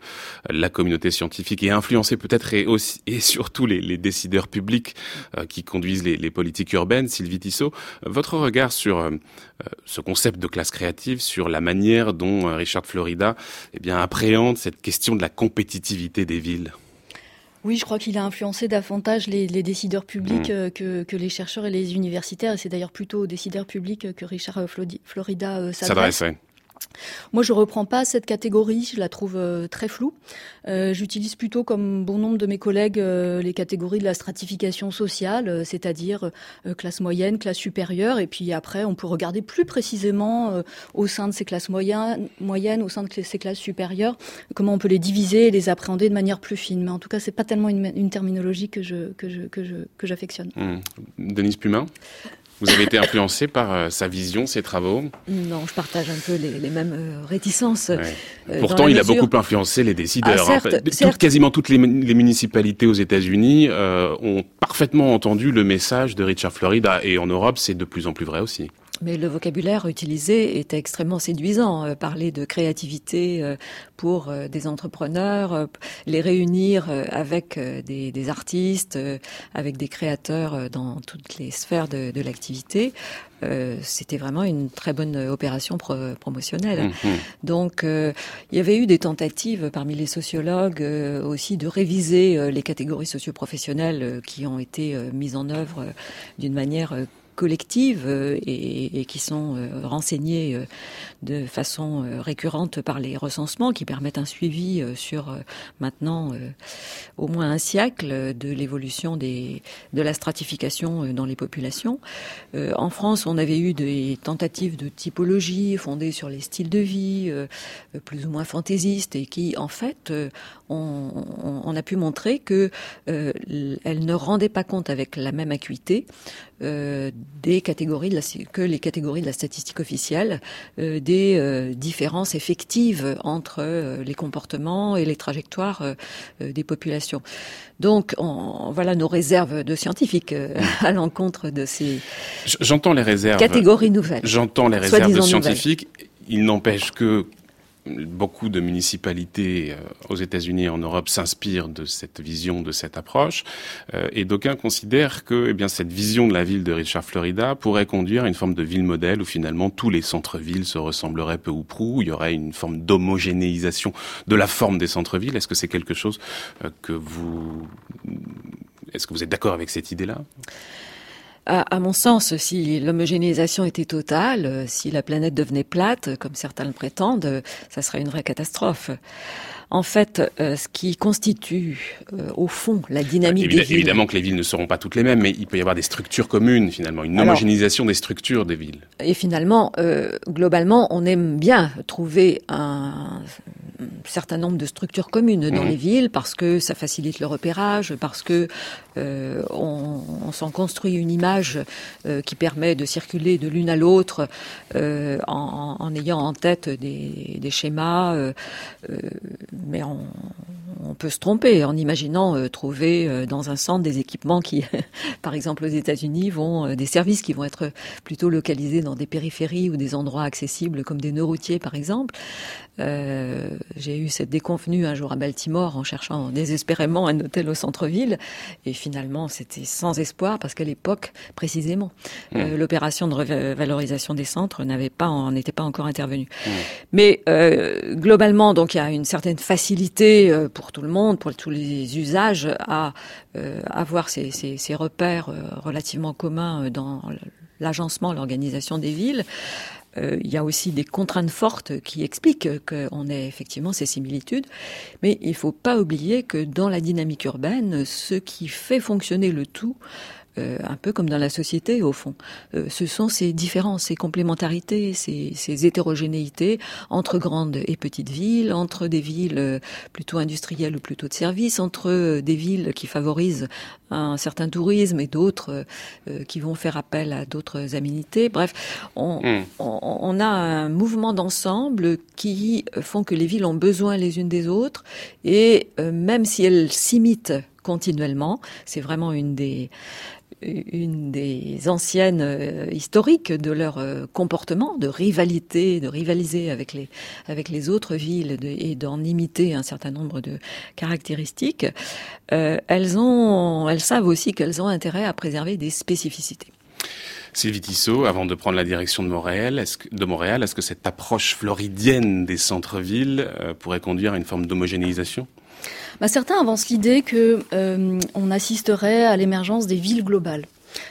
la communauté scientifique et a influencé peut-être et, aussi, et surtout les, décideurs publics euh, qui conduisent les, les, politiques urbaines. Sylvie Tissot, votre regard sur euh, ce concept de classe créative, sur la manière dont Richard Florida eh bien, appréhende cette question de la compétitivité des villes?
Oui, je crois qu'il a influencé davantage les, les décideurs publics mmh. euh, que, que, les chercheurs et les universitaires. Et c'est d'ailleurs plutôt aux décideurs publics que Richard Florida euh, s'adresse. Moi, je reprends pas cette catégorie, je la trouve euh, très floue. Euh, J'utilise plutôt, comme bon nombre de mes collègues, euh, les catégories de la stratification sociale, c'est-à-dire classe moyenne, classe supérieure, et puis après, on peut regarder plus précisément au sein de ces classes moyennes, au sein de ces classes supérieures, comment on peut les diviser et les appréhender de manière plus fine. Mais en tout cas, c'est pas tellement une, terminologie que j'affectionne.
Mmh. Denise Pumin. Vous avez été influencé par euh, sa vision, ses travaux
Non, je partage un peu les, les mêmes euh, réticences. Ouais.
Euh, Pourtant, il mesure... a beaucoup influencé les décideurs. Ah, certes, hein. certes. quasiment toutes les, les, municipalités aux États-Unis ont parfaitement entendu le message de Richard Florida, et en Europe, c'est de plus en plus vrai aussi.
Mais le vocabulaire utilisé était extrêmement séduisant. Euh, parler de créativité euh, pour euh, des entrepreneurs, les réunir avec des, des, artistes, avec des créateurs dans toutes les sphères de, de l'activité, c'était vraiment une très bonne opération pro promotionnelle. Mmh. Donc, il y avait eu des tentatives parmi les sociologues aussi de réviser les catégories socioprofessionnelles qui ont été mises en œuvre d'une manière collectives euh, et, et, qui sont euh, renseignées euh, de façon récurrente par les recensements qui permettent un suivi sur maintenant au moins un siècle de l'évolution des de la stratification dans les populations. En France, on avait eu des tentatives de typologie fondées sur les styles de vie plus ou moins fantaisistes et qui en fait on, on a pu montrer que euh, ne rendaient pas compte avec la même acuité des catégories de la, que les catégories de la statistique officielle euh, des euh, différences effectives entre euh, les comportements et les trajectoires euh, des populations. Donc on, voilà nos réserves de scientifiques à l'encontre de ces
j'entends les réserves
catégories nouvelles.
J'entends les réserves de scientifiques. Nouvelles. Il n'empêche que beaucoup de municipalités euh, aux États-Unis et en Europe s'inspirent de cette vision, de cette approche, euh, et d'aucuns considèrent que eh bien, cette vision de la ville de Richard Florida pourrait conduire à une forme de ville modèle où finalement tous les centres-villes se ressembleraient peu ou prou, où il y aurait une forme d'homogénéisation de la forme des centres-villes. Est-ce que c'est quelque chose euh, que vous... Est-ce que vous êtes d'accord avec cette idée-là?
À, à, mon sens, si l'homogénéisation était totale, euh, si la planète devenait plate, comme certains le prétendent, euh, ça serait une vraie catastrophe. En fait, euh, ce qui constitue, euh, au fond, la dynamique
Évidemment,
des villes...
Évidemment que les villes ne seront pas toutes les mêmes, mais il peut y avoir des structures communes, finalement, une Alors, homogénéisation des structures des villes.
Et finalement, euh, globalement, on aime bien trouver un certain nombre de structures communes dans mmh. les villes parce que ça facilite le repérage, parce que on, on s'en construit une image qui permet de circuler de l'une à l'autre en, en, ayant en tête des, des schémas, mais on, on, peut se tromper en imaginant euh, trouver dans un centre des équipements qui, [laughs] par exemple aux États-Unis, vont des services qui vont être plutôt localisés dans des périphéries ou des endroits accessibles comme des nœuds par exemple. Euh, j'ai eu cette déconvenue un jour à Baltimore en cherchant désespérément un hôtel au centre-ville et finalement c'était sans espoir parce qu'à l'époque précisément mmh. euh, l'opération de revalorisation des centres n'avait pas n'était pas encore intervenue. Mmh. Mais euh, globalement donc il y a une certaine facilité euh, pour tout le monde, pour tous les usages à avoir ces, ces, ces repères relativement communs dans l'agencement, l'organisation des villes euh, il y a aussi des contraintes fortes qui expliquent qu'on ait effectivement ces similitudes. Mais il ne faut pas oublier que dans la dynamique urbaine, ce qui fait fonctionner le tout, euh, un peu comme dans la société au fond. Euh, ce sont ces différences, ces complémentarités, ces, ces, hétérogénéités entre grandes et petites villes, entre des villes euh, plutôt industrielles ou plutôt de services, entre euh, des villes qui favorisent un certain tourisme et d'autres euh, qui vont faire appel à d'autres aménités. Bref, on, mmh. on, on a un mouvement d'ensemble qui font que les villes ont besoin les unes des autres et même si elles s'imitent continuellement, c'est vraiment une des une des anciennes euh, historiques de leur euh, comportement, de rivalité, de rivaliser avec les, autres villes et d'en imiter un certain nombre de caractéristiques, elles, ont, elles savent aussi qu'elles ont intérêt à préserver des spécificités.
Sylvie Tissot, avant de prendre la direction de Montréal, de Montréal, est-ce que cette approche floridienne des centres-villes pourrait conduire à une forme d'homogénéisation?
Bah, certains avancent l'idée que euh, assisterait à l'émergence des villes globales.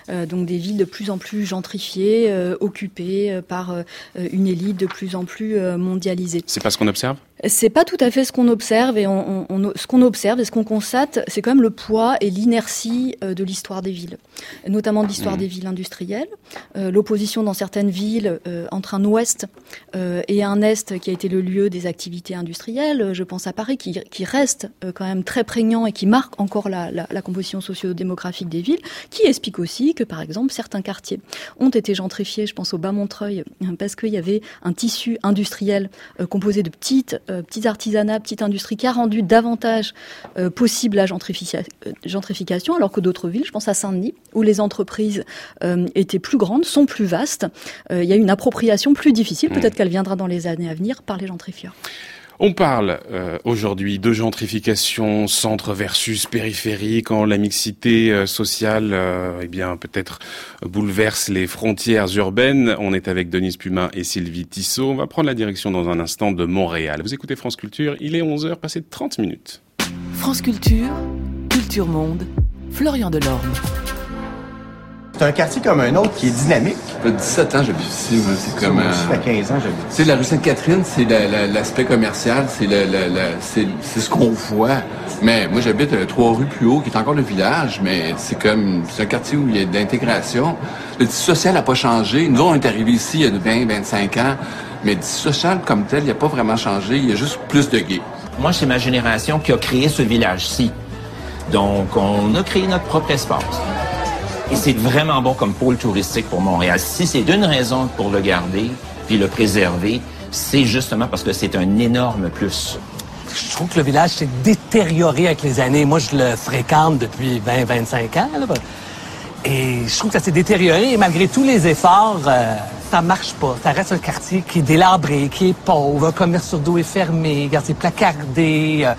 Euh, donc des villes de plus en plus gentrifiées, euh, occupées par une élite de plus en plus mondialisée.
C'est pas ce qu'on observe?
C'est pas tout à fait ce qu'on observe et on, on, ce qu'on observe et ce qu'on constate, c'est quand même le poids et l'inertie euh, de l'histoire des villes, notamment de l'histoire mmh. des villes industrielles, euh, l'opposition dans certaines villes euh, entre un ouest et un est qui a été le lieu des activités industrielles. Je pense à Paris qui, qui reste quand même très prégnant et qui marque encore la, la, la composition socio-démographique des villes, qui explique aussi que par exemple certains quartiers ont été gentrifiés. Je pense au Bas Montreuil parce qu'il y avait un tissu industriel composé de petites euh, petits artisanats, petite industrie qui a rendu davantage euh, possible la euh, gentrification, alors que d'autres villes, je pense à Saint-Denis, où les entreprises étaient plus grandes, sont plus vastes, il y a une appropriation plus difficile, mmh. peut-être qu'elle viendra dans les années à venir par les gentrifieurs.
On parle euh, aujourd'hui de gentrification, centre versus périphérie, quand la mixité euh, sociale, euh, eh bien, peut-être bouleverse les frontières urbaines. On est avec Denise Pumin et Sylvie Tissot. On va prendre la direction dans un instant de Montréal. Vous écoutez France Culture, il est 11h, passé de 30 minutes.
France Culture, Culture Monde, Florian Delorme.
C'est un quartier comme un autre qui est dynamique.
Ça fait 17 ans j'habite ici. C'est comme.
Ça fait 15 ans j'habite
ici. la rue Sainte-Catherine, c'est l'aspect commercial, c'est c'est ce qu'on voit. Mais moi, j'habite euh, trois rues plus haut, qui est encore le village, mais c'est comme. C'est un quartier où il y a de l'intégration. Le tissu social n'a pas changé. Nous, on est arrivés ici il y a 20, 25 ans. Mais le tissu social comme tel, il n'a pas vraiment changé. Il y a juste plus de gays.
Moi, c'est ma génération qui a créé ce village-ci. Donc, on a créé notre propre espace. Et c'est vraiment bon comme pôle touristique pour Montréal. Si c'est d'une raison pour le garder puis le préserver, c'est justement parce que c'est un énorme plus.
Je trouve que le village s'est détérioré avec les années. Moi, je le fréquente depuis 20-25 ans. Et je trouve que ça s'est détérioré et malgré tous les efforts, euh, ça marche pas. Ça reste un quartier qui est délabré, qui est pauvre, un commerce sur dos est fermé, c'est placardé. Euh,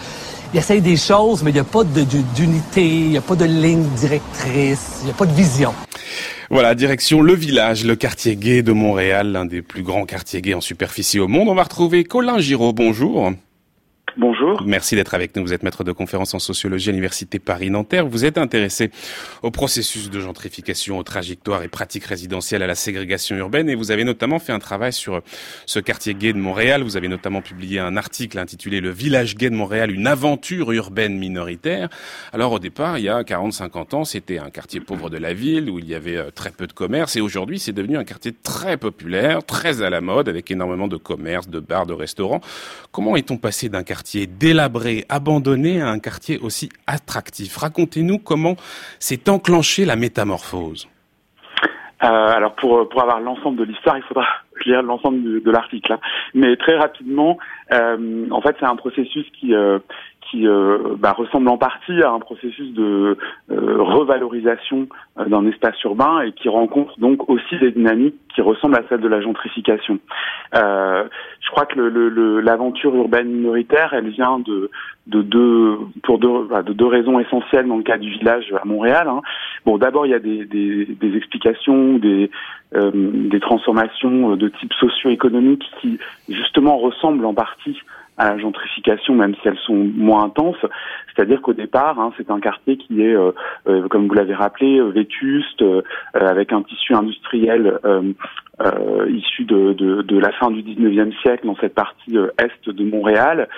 il essaye des choses, mais il n'y a pas d'unité, il n'y a pas de ligne directrice, il n'y a pas de vision.
Voilà, direction le village, le quartier gay de Montréal, l'un des plus grands quartiers gays en superficie au monde. On va retrouver Colin Giraud. Bonjour.
Bonjour.
Merci d'être avec nous. Vous êtes maître de conférence en sociologie à l'Université Paris-Nanterre. Vous êtes intéressé au processus de gentrification, aux trajectoires et pratiques résidentielles à la ségrégation urbaine et vous avez notamment fait un travail sur ce quartier gay de Montréal. Vous avez notamment publié un article intitulé Le village gay de Montréal, une aventure urbaine minoritaire. Alors au départ, il y a 40-50 ans, c'était un quartier pauvre de la ville où il y avait euh, très peu de commerce et aujourd'hui, c'est devenu un quartier très populaire, très à la mode avec énormément de commerces, de bars, de restaurants. Comment est-on passé d'un quartier quartier délabré, abandonné à un quartier aussi attractif. Racontez-nous comment s'est enclenchée la métamorphose.
Euh, alors pour, pour avoir l'ensemble de l'histoire, il faudra [laughs] lire l'ensemble de, l'article. Hein. Mais très rapidement, euh, en fait, c'est un processus qui, euh, qui bah, ressemble en partie à un processus de revalorisation d'un espace urbain et qui rencontre donc aussi des dynamiques qui ressemblent à celles de la gentrification. je crois que l'aventure le, urbaine minoritaire, elle vient de, de deux pour deux, de deux raisons essentielles dans le cas du village à Montréal. Hein. Bon, d'abord il y a des, des, des explications, des des transformations de type socio-économique qui justement ressemblent en partie à la gentrification, même si elles sont moins intenses. C'est-à-dire qu'au départ, hein, c'est un quartier qui est, euh, euh, comme vous l'avez rappelé, euh, vétuste, avec un tissu industriel issu de, de, de, la fin du 19e siècle dans cette partie est de Montréal,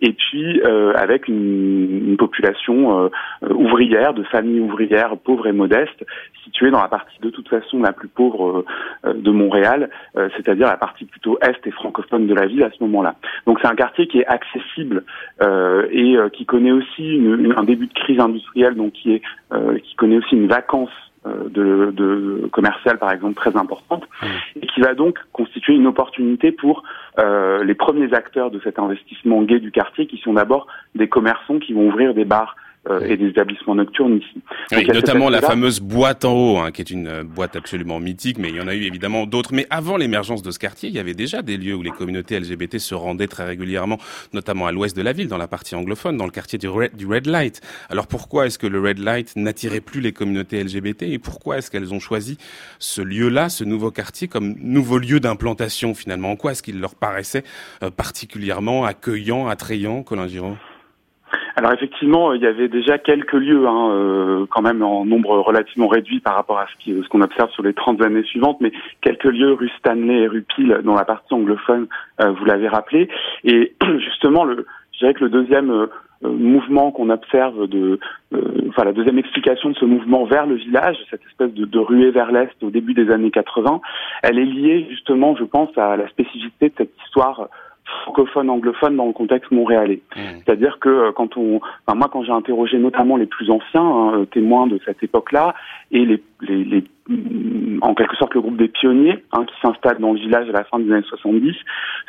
et puis avec une, une population ouvrière, de familles ouvrières pauvres et modestes, située dans la partie de toute façon la plus pauvre de Montréal, c'est-à-dire la partie plutôt est et francophone de la ville à ce moment-là. Donc c'est un quartier qui est accessible et qui connaît aussi un début de crise industrielle, donc qui est euh, qui connaît aussi une vacance euh, de, de commerciale par exemple très importante mmh. et qui va donc constituer une opportunité pour euh, les premiers acteurs de cet investissement gay du quartier qui sont d'abord des commerçants qui vont ouvrir des bars euh, et des établissements nocturnes ici.
Oui, notamment la fameuse boîte en haut, hein, qui est une boîte absolument mythique, mais il y en a eu évidemment d'autres. Mais avant l'émergence de ce quartier, il y avait déjà des lieux où les communautés LGBT se rendaient très régulièrement, notamment à l'ouest de la ville, dans la partie anglophone, dans le quartier du Red, du Red Light. Alors pourquoi est-ce que le Red Light n'attirait plus les communautés LGBT et pourquoi est-ce qu'elles ont choisi ce lieu-là, ce nouveau quartier, comme nouveau lieu d'implantation finalement? En quoi est-ce qu'il leur paraissait euh, particulièrement accueillant, attrayant, Colin Giraud
alors effectivement, il y avait déjà quelques lieux, hein, euh, quand même en nombre relativement réduit par rapport à ce qu'on observe sur les 30 années suivantes, mais quelques lieux, rue Stanley et rue Peel, dans la partie anglophone, euh, vous l'avez rappelé. Et [clears throat] justement, le, je dirais que le deuxième euh, mouvement qu'on observe de, enfin la deuxième explication de ce mouvement vers le village, cette espèce de, de ruée vers l'est au début des années 80, elle est liée justement, je pense, à la spécificité de cette histoire francophone anglophone dans le contexte montréalais. Mmh. C'est-à-dire que euh, quand on, enfin, moi quand j'ai interrogé notamment les plus anciens hein, euh, témoins de cette époque-là et les, en quelque sorte le groupe des pionniers hein, qui s'installent dans le village à la fin des années 70,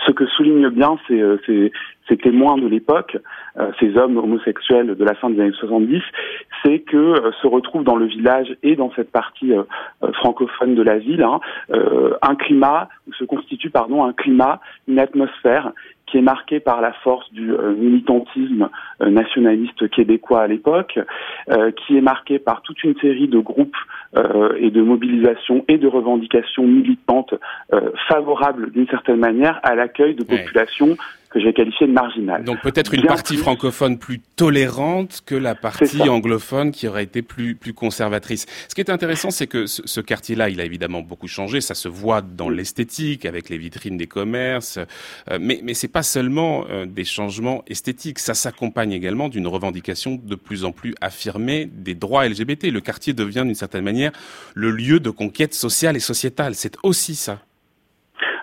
ce que soulignent bien ces, euh, ces, témoins de l'époque, ces hommes homosexuels de la fin des années 70, c'est que se retrouve dans le village et dans cette partie francophone de la ville hein, un climat, se constitue pardon un climat, une atmosphère qui est marqué par la force du euh, militantisme euh, nationaliste québécois à l'époque, euh, qui est marqué par toute une série de groupes et de mobilisations et de revendications militantes favorables d'une certaine manière à l'accueil de populations que j'ai qualifié de marginal.
Donc peut-être une partie francophone plus tolérante que la partie anglophone qui aurait été plus plus conservatrice. Ce qui est intéressant, c'est que ce, quartier-là, il a évidemment beaucoup changé. Ça se voit dans l'esthétique, avec les vitrines des commerces. Euh, mais mais c'est pas seulement euh, des changements esthétiques. Ça s'accompagne également d'une revendication de plus en plus affirmée des droits LGBT. Le quartier devient d'une certaine manière le lieu de conquête sociale et sociétale. C'est aussi ça.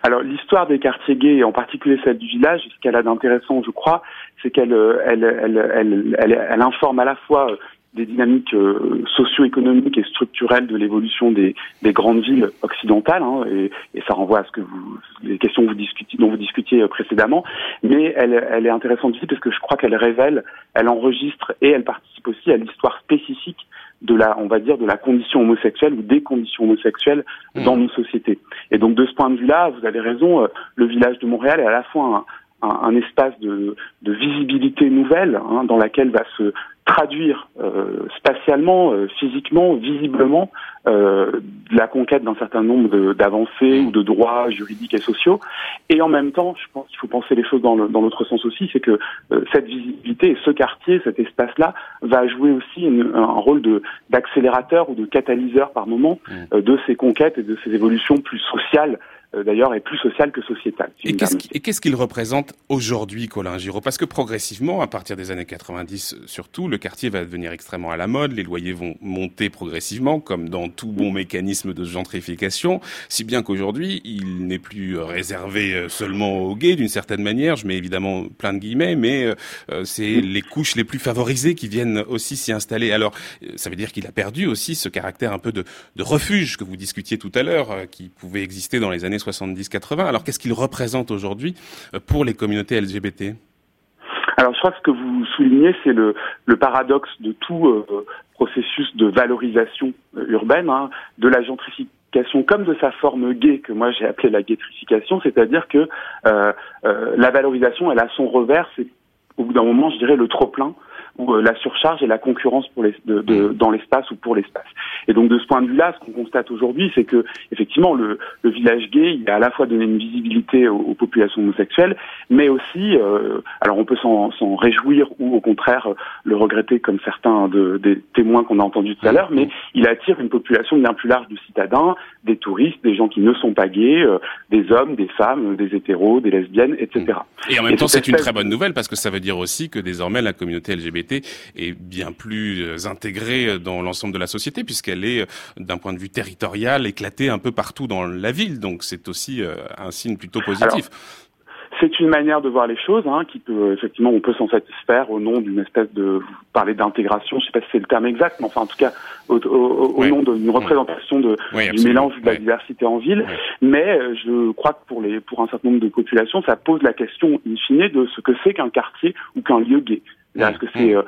Alors l'histoire des quartiers gays, et en particulier celle du village, ce qu'elle a d'intéressant, je crois, c'est qu'elle euh, elle, elle, elle, elle, informe à la fois euh, des dynamiques euh, socio-économiques et structurelles de l'évolution des, des, grandes villes occidentales, hein, et, ça renvoie à ce que vous, les questions vous dont vous discutiez précédemment, mais elle, elle est intéressante aussi parce que je crois qu'elle révèle, elle enregistre et elle participe aussi à l'histoire spécifique de la, on va dire, de la condition homosexuelle ou des conditions homosexuelles mmh. dans nos sociétés. Et donc de ce point de vue-là, vous avez raison, euh, le village de Montréal est à la fois un, un, un espace de, de, visibilité nouvelle hein, dans laquelle va se traduire euh, spatialement, euh, physiquement, visiblement euh, la conquête d'un certain nombre d'avancées ou de droits juridiques et sociaux. Et en même temps, je pense qu'il faut penser les choses dans l'autre sens aussi, c'est que euh, cette visibilité et ce quartier, cet espace-là, va jouer aussi une, un rôle d'accélérateur ou de catalyseur par moment mmh. euh, de ces conquêtes et de ces évolutions plus sociales d'ailleurs est plus social que sociétal.
et qu'est-ce qu'il représente aujourd'hui, Colin Giraud? Parce que progressivement, à partir des années 90 surtout, le quartier va devenir extrêmement à la mode, les loyers vont monter progressivement, comme dans tout bon mécanisme de gentrification, si bien qu'aujourd'hui, il n'est plus réservé euh, seulement aux gays d'une certaine manière, je mets évidemment plein de guillemets, mais euh, c'est les couches les plus favorisées qui viennent aussi s'y installer. Alors, ça veut dire qu'il a perdu aussi ce caractère un peu de, de refuge que vous discutiez tout à l'heure, qui pouvait exister dans les années 70-80. Alors qu'est-ce qu'il représente aujourd'hui euh, pour les communautés LGBT
alors je crois que ce que vous soulignez, c'est le, le, paradoxe de tout euh, processus de valorisation euh, urbaine, hein, de la gentrification comme de sa forme gay, que moi j'ai appelé la gaytrification, c'est-à-dire que la valorisation, elle a son revers, c'est au bout d'un moment, je dirais, le trop-plein ou euh, la surcharge et la concurrence pour les, de, de, mm. dans l'espace ou pour l'espace. Et donc de ce point de vue-là, ce qu'on constate aujourd'hui, c'est que effectivement le, le, village gay, il a à la fois donné une visibilité aux, populations homosexuelles, mais aussi, euh, alors on peut s'en réjouir ou au contraire le regretter comme certains de, des témoins qu'on a entendus tout à l'heure, mais il attire une population bien plus large de citadins, des touristes, des gens qui ne sont pas gays, euh, des hommes, des femmes, des hétéros, des lesbiennes, etc.
Et en même temps, c'est une très bonne nouvelle parce que ça veut dire aussi que désormais la communauté LGBT est bien plus euh, intégrée dans l'ensemble de la société puisqu'elle est, euh, d'un point de vue territorial, éclatée un peu partout dans la ville. Donc c'est aussi euh, un signe plutôt positif
c'est une manière de voir les choses, hein, qui peut effectivement, on peut s'en satisfaire au nom d'une espèce de parler d'intégration. Je sais pas si c'est le terme exact, mais enfin en tout cas au, au, nom d'une représentation de, du mélange de la diversité en ville. Mais euh, je crois que pour les pour un certain nombre de populations, ça pose la question in fine de ce que c'est qu'un quartier ou qu'un lieu gay. Est-ce que c'est euh,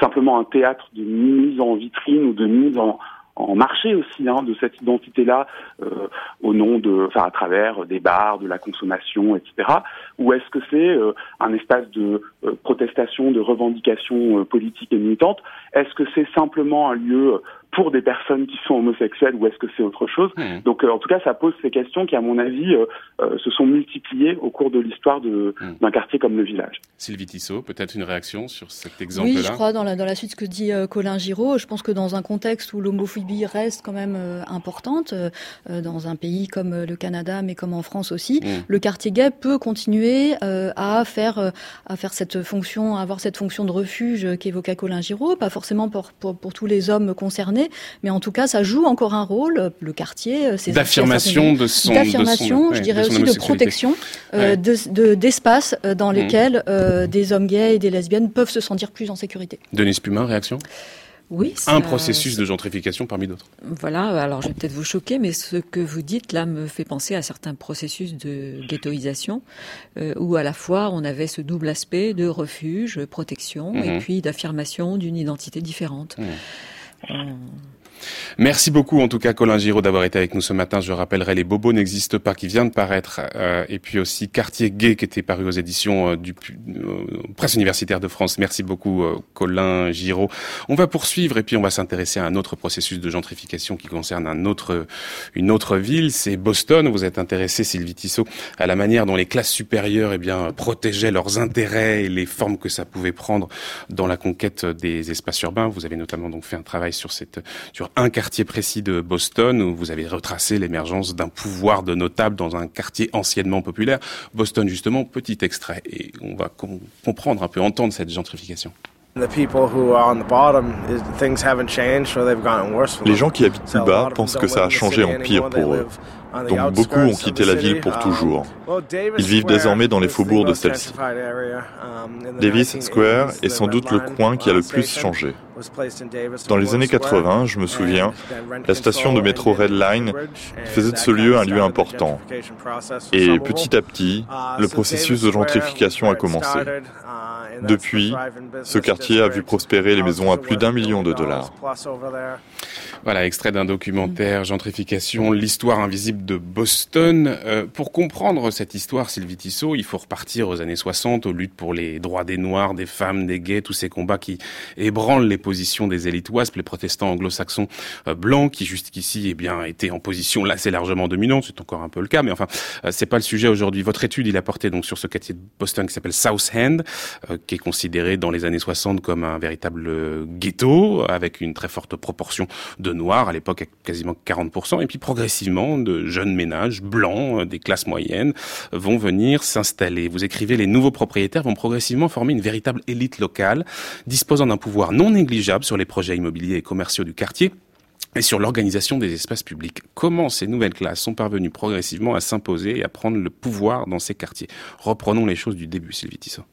simplement un théâtre de mise en vitrine ou de mise en, en marché aussi hein, de cette identité-là euh, au nom de, enfin à travers des bars, de la consommation, etc. Ou est-ce que c'est euh, un espace de euh, protestation, de revendication politique et militante? Est-ce que c'est simplement un lieu pour des personnes qui sont homosexuelles ou est-ce que c'est autre chose mmh. Donc en tout cas, ça pose ces questions qui, à mon avis, se sont multipliées au cours de l'histoire mmh. d'un quartier comme le village.
Sylvie Tissot, peut-être une réaction sur cet exemple-là
Oui, je crois dans la, dans la suite ce que dit Colin Giraud, je pense que dans un contexte où l'homophobie reste quand même euh, importante euh, euh, dans un pays comme le Canada, mais comme en France aussi. Mmh. Le quartier gay peut continuer à faire à faire cette fonction, à avoir cette fonction de refuge qu'évoquait Colin Giraud, pas forcément pour, pour, pour, tous les hommes concernés, mais en tout cas, ça joue encore un rôle. Le quartier,
c'est d'affirmation de son,
d'affirmation, je dirais aussi de protection, de d'espace dans mmh. lesquels des hommes gays et des lesbiennes peuvent se sentir plus en sécurité.
Denis Pumin, réaction?
Oui,
un processus de gentrification parmi d'autres.
Voilà, alors je vais peut-être vous choquer, mais ce que vous dites là me fait penser à certains processus de ghettoisation, euh, où à la fois on avait ce double aspect de refuge, protection, et mhm. puis d'affirmation d'une identité différente.
嗯。Merci beaucoup en tout cas Colin Giraud d'avoir été avec nous ce matin. Je rappellerai Les Bobos n'existent pas qui vient de paraître euh, et puis aussi Quartier Gay qui était paru aux éditions euh, du euh, Presse universitaire de France. Merci beaucoup Colin Giraud. On va poursuivre et puis on va s'intéresser à un autre processus de gentrification qui concerne un autre, une autre ville, c'est Boston. Vous êtes intéressé Sylvie Tissot à la manière dont les classes supérieures eh bien protégeaient leurs intérêts et les formes que ça pouvait prendre dans la conquête des espaces urbains. Vous avez notamment donc fait un travail sur cette sur un quartier précis de Boston où vous avez retracé l'émergence d'un pouvoir de notable dans un quartier anciennement populaire. Boston, justement, petit extrait. Et on va comprendre un peu, entendre cette gentrification. Les
gens qui habitent plus bas pensent que ça a changé en pire pour eux. Donc beaucoup ont quitté la ville pour toujours. Ils vivent désormais dans les faubourgs de celle-ci. Davis Square est sans doute le coin qui a le plus changé. Dans les années 80, je me souviens, la station de métro Red Line faisait de ce lieu un lieu important. Et petit à petit, le processus de gentrification a commencé. Depuis, ce quartier a vu prospérer les maisons à plus d'un million de dollars.
Voilà, extrait d'un documentaire Gentrification, l'histoire invisible de Boston. Euh, pour comprendre cette histoire, Sylvie Tissot, il faut repartir aux années 60, aux luttes pour les droits des Noirs, des femmes, des gays, tous ces combats qui ébranlent les positions des élites WASP, les protestants anglo-saxons euh, blancs, qui jusqu'ici eh bien étaient en position là, c'est largement dominante, c'est encore un peu le cas, mais enfin, euh, c'est pas le sujet aujourd'hui. Votre étude, il a porté donc sur ce quartier de Boston qui s'appelle South End, qui est considéré dans les années 60 comme un véritable ghetto, avec une très forte proportion de noirs, à l'époque quasiment 40%, et puis progressivement, de jeunes ménages blancs, euh, des classes moyennes, vont venir s'installer. Vous écrivez, les nouveaux propriétaires vont progressivement former une véritable élite locale, disposant d'un pouvoir non négligeable sur les projets immobiliers et commerciaux du quartier, et sur l'organisation des espaces publics. Comment ces nouvelles classes sont parvenues progressivement à s'imposer et à prendre le pouvoir dans ces quartiers? Reprenons les choses du début, Sylvie Tissot.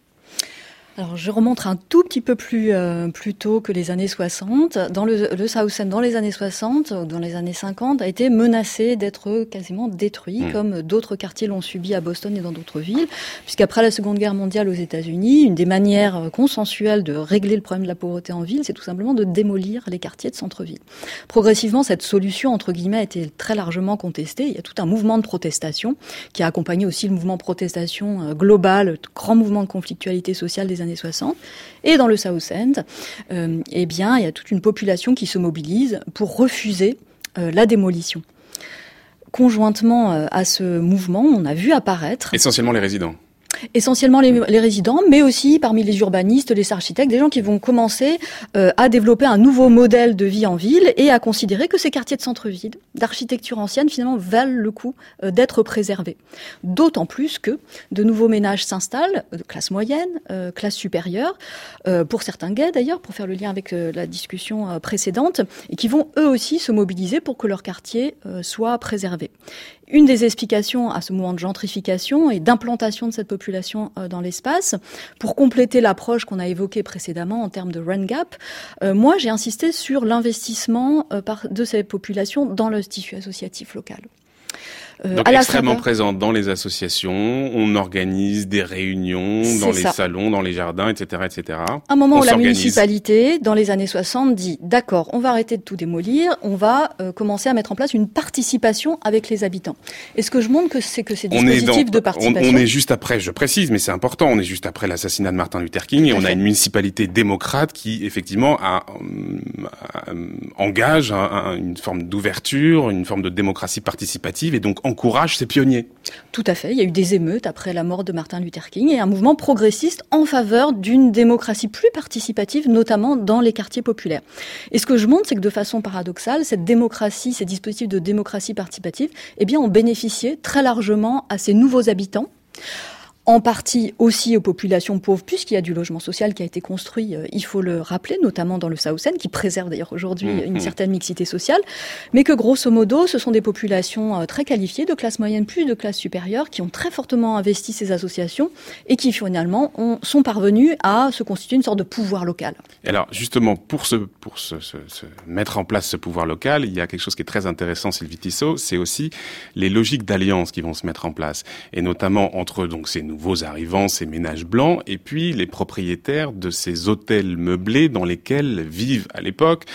Alors, je remonte un tout petit peu plus euh, plus tôt que les années 60. Dans le, le South End, dans les années 60 ou dans les années 50, a été menacé d'être quasiment détruit, hmm. comme d'autres quartiers l'ont subi à Boston et dans d'autres villes, puisqu'après la Seconde Guerre mondiale aux États-Unis, une des manières euh, consensuelles de régler le problème de la pauvreté en ville, c'est tout simplement de démolir les quartiers de centre-ville. Progressivement, cette solution entre guillemets a été très largement contestée. Il y a tout un mouvement de protestation qui a accompagné aussi le mouvement de protestation euh, global, le grand mouvement de conflictualité sociale des années 60. Et dans le South End, euh, eh bien, il y a toute une population qui se mobilise pour refuser euh, la démolition. Conjointement euh, à ce mouvement, on a vu apparaître...
Essentiellement les résidents
essentiellement les, résidents, mais aussi parmi les urbanistes, les architectes, des gens qui vont commencer euh, à développer un nouveau modèle de vie en ville et à considérer que ces quartiers de centre-ville, d'architecture ancienne, finalement, valent le coup euh, d'être préservés. D'autant plus que de nouveaux ménages s'installent, de classe moyenne, euh, classe supérieure, pour certains gays d'ailleurs, pour faire le lien avec la discussion précédente, et qui vont eux aussi se mobiliser pour que leur quartier soit préservé. Une des explications à ce mouvement de gentrification et d'implantation de cette population euh, dans l'espace, pour compléter l'approche qu'on a évoquée précédemment en termes de run gap, euh, moi j'ai insisté sur l'investissement euh, de ces populations dans le tissu associatif local.
Euh, Donc extrêmement présente dans les associations, on organise des réunions dans les salons, dans les jardins, etc., etc.
Un moment où la municipalité, dans les années 60, dit d'accord, on va arrêter de tout démolir, on va euh, commencer à mettre en place une participation avec les habitants. Et ce que je montre, que c'est que ces dispositifs de participation,
on, on, est juste après, je précise, mais c'est important, on est juste après l'assassinat de Martin Luther King et on a une municipalité démocrate qui effectivement a, euh, engage une forme d'ouverture, une forme de démocratie participative et donc encourage ces pionniers.
Tout à fait. Il y a eu des émeutes après la mort de Martin Luther King et un mouvement progressiste en faveur d'une démocratie plus participative, notamment dans les quartiers populaires. Et ce que je montre, c'est que de façon paradoxale, cette démocratie, ces dispositifs de démocratie participative, eh bien, ont bénéficié très largement à ces nouveaux habitants en partie aussi aux populations pauvres, puisqu'il y a du logement social qui a été construit, euh, il faut le rappeler, notamment dans le South End, qui préserve d'ailleurs aujourd'hui mmh, une certaine mixité sociale, mais que grosso modo, ce sont des populations euh, très qualifiées, de classe moyenne plus de classe supérieure, qui ont très fortement investi ces associations et qui finalement ont, sont parvenus à se constituer une sorte de pouvoir local.
alors justement, pour, se, pour se, se, se, mettre en place ce pouvoir local, il y a quelque chose qui est très intéressant, Sylvie Tissot, c'est aussi les logiques d'alliance qui vont se mettre en place, et notamment entre donc ces nouveaux arrivants, ces ménages blancs, et puis les propriétaires de ces hôtels meublés dans lesquels vivent à l'époque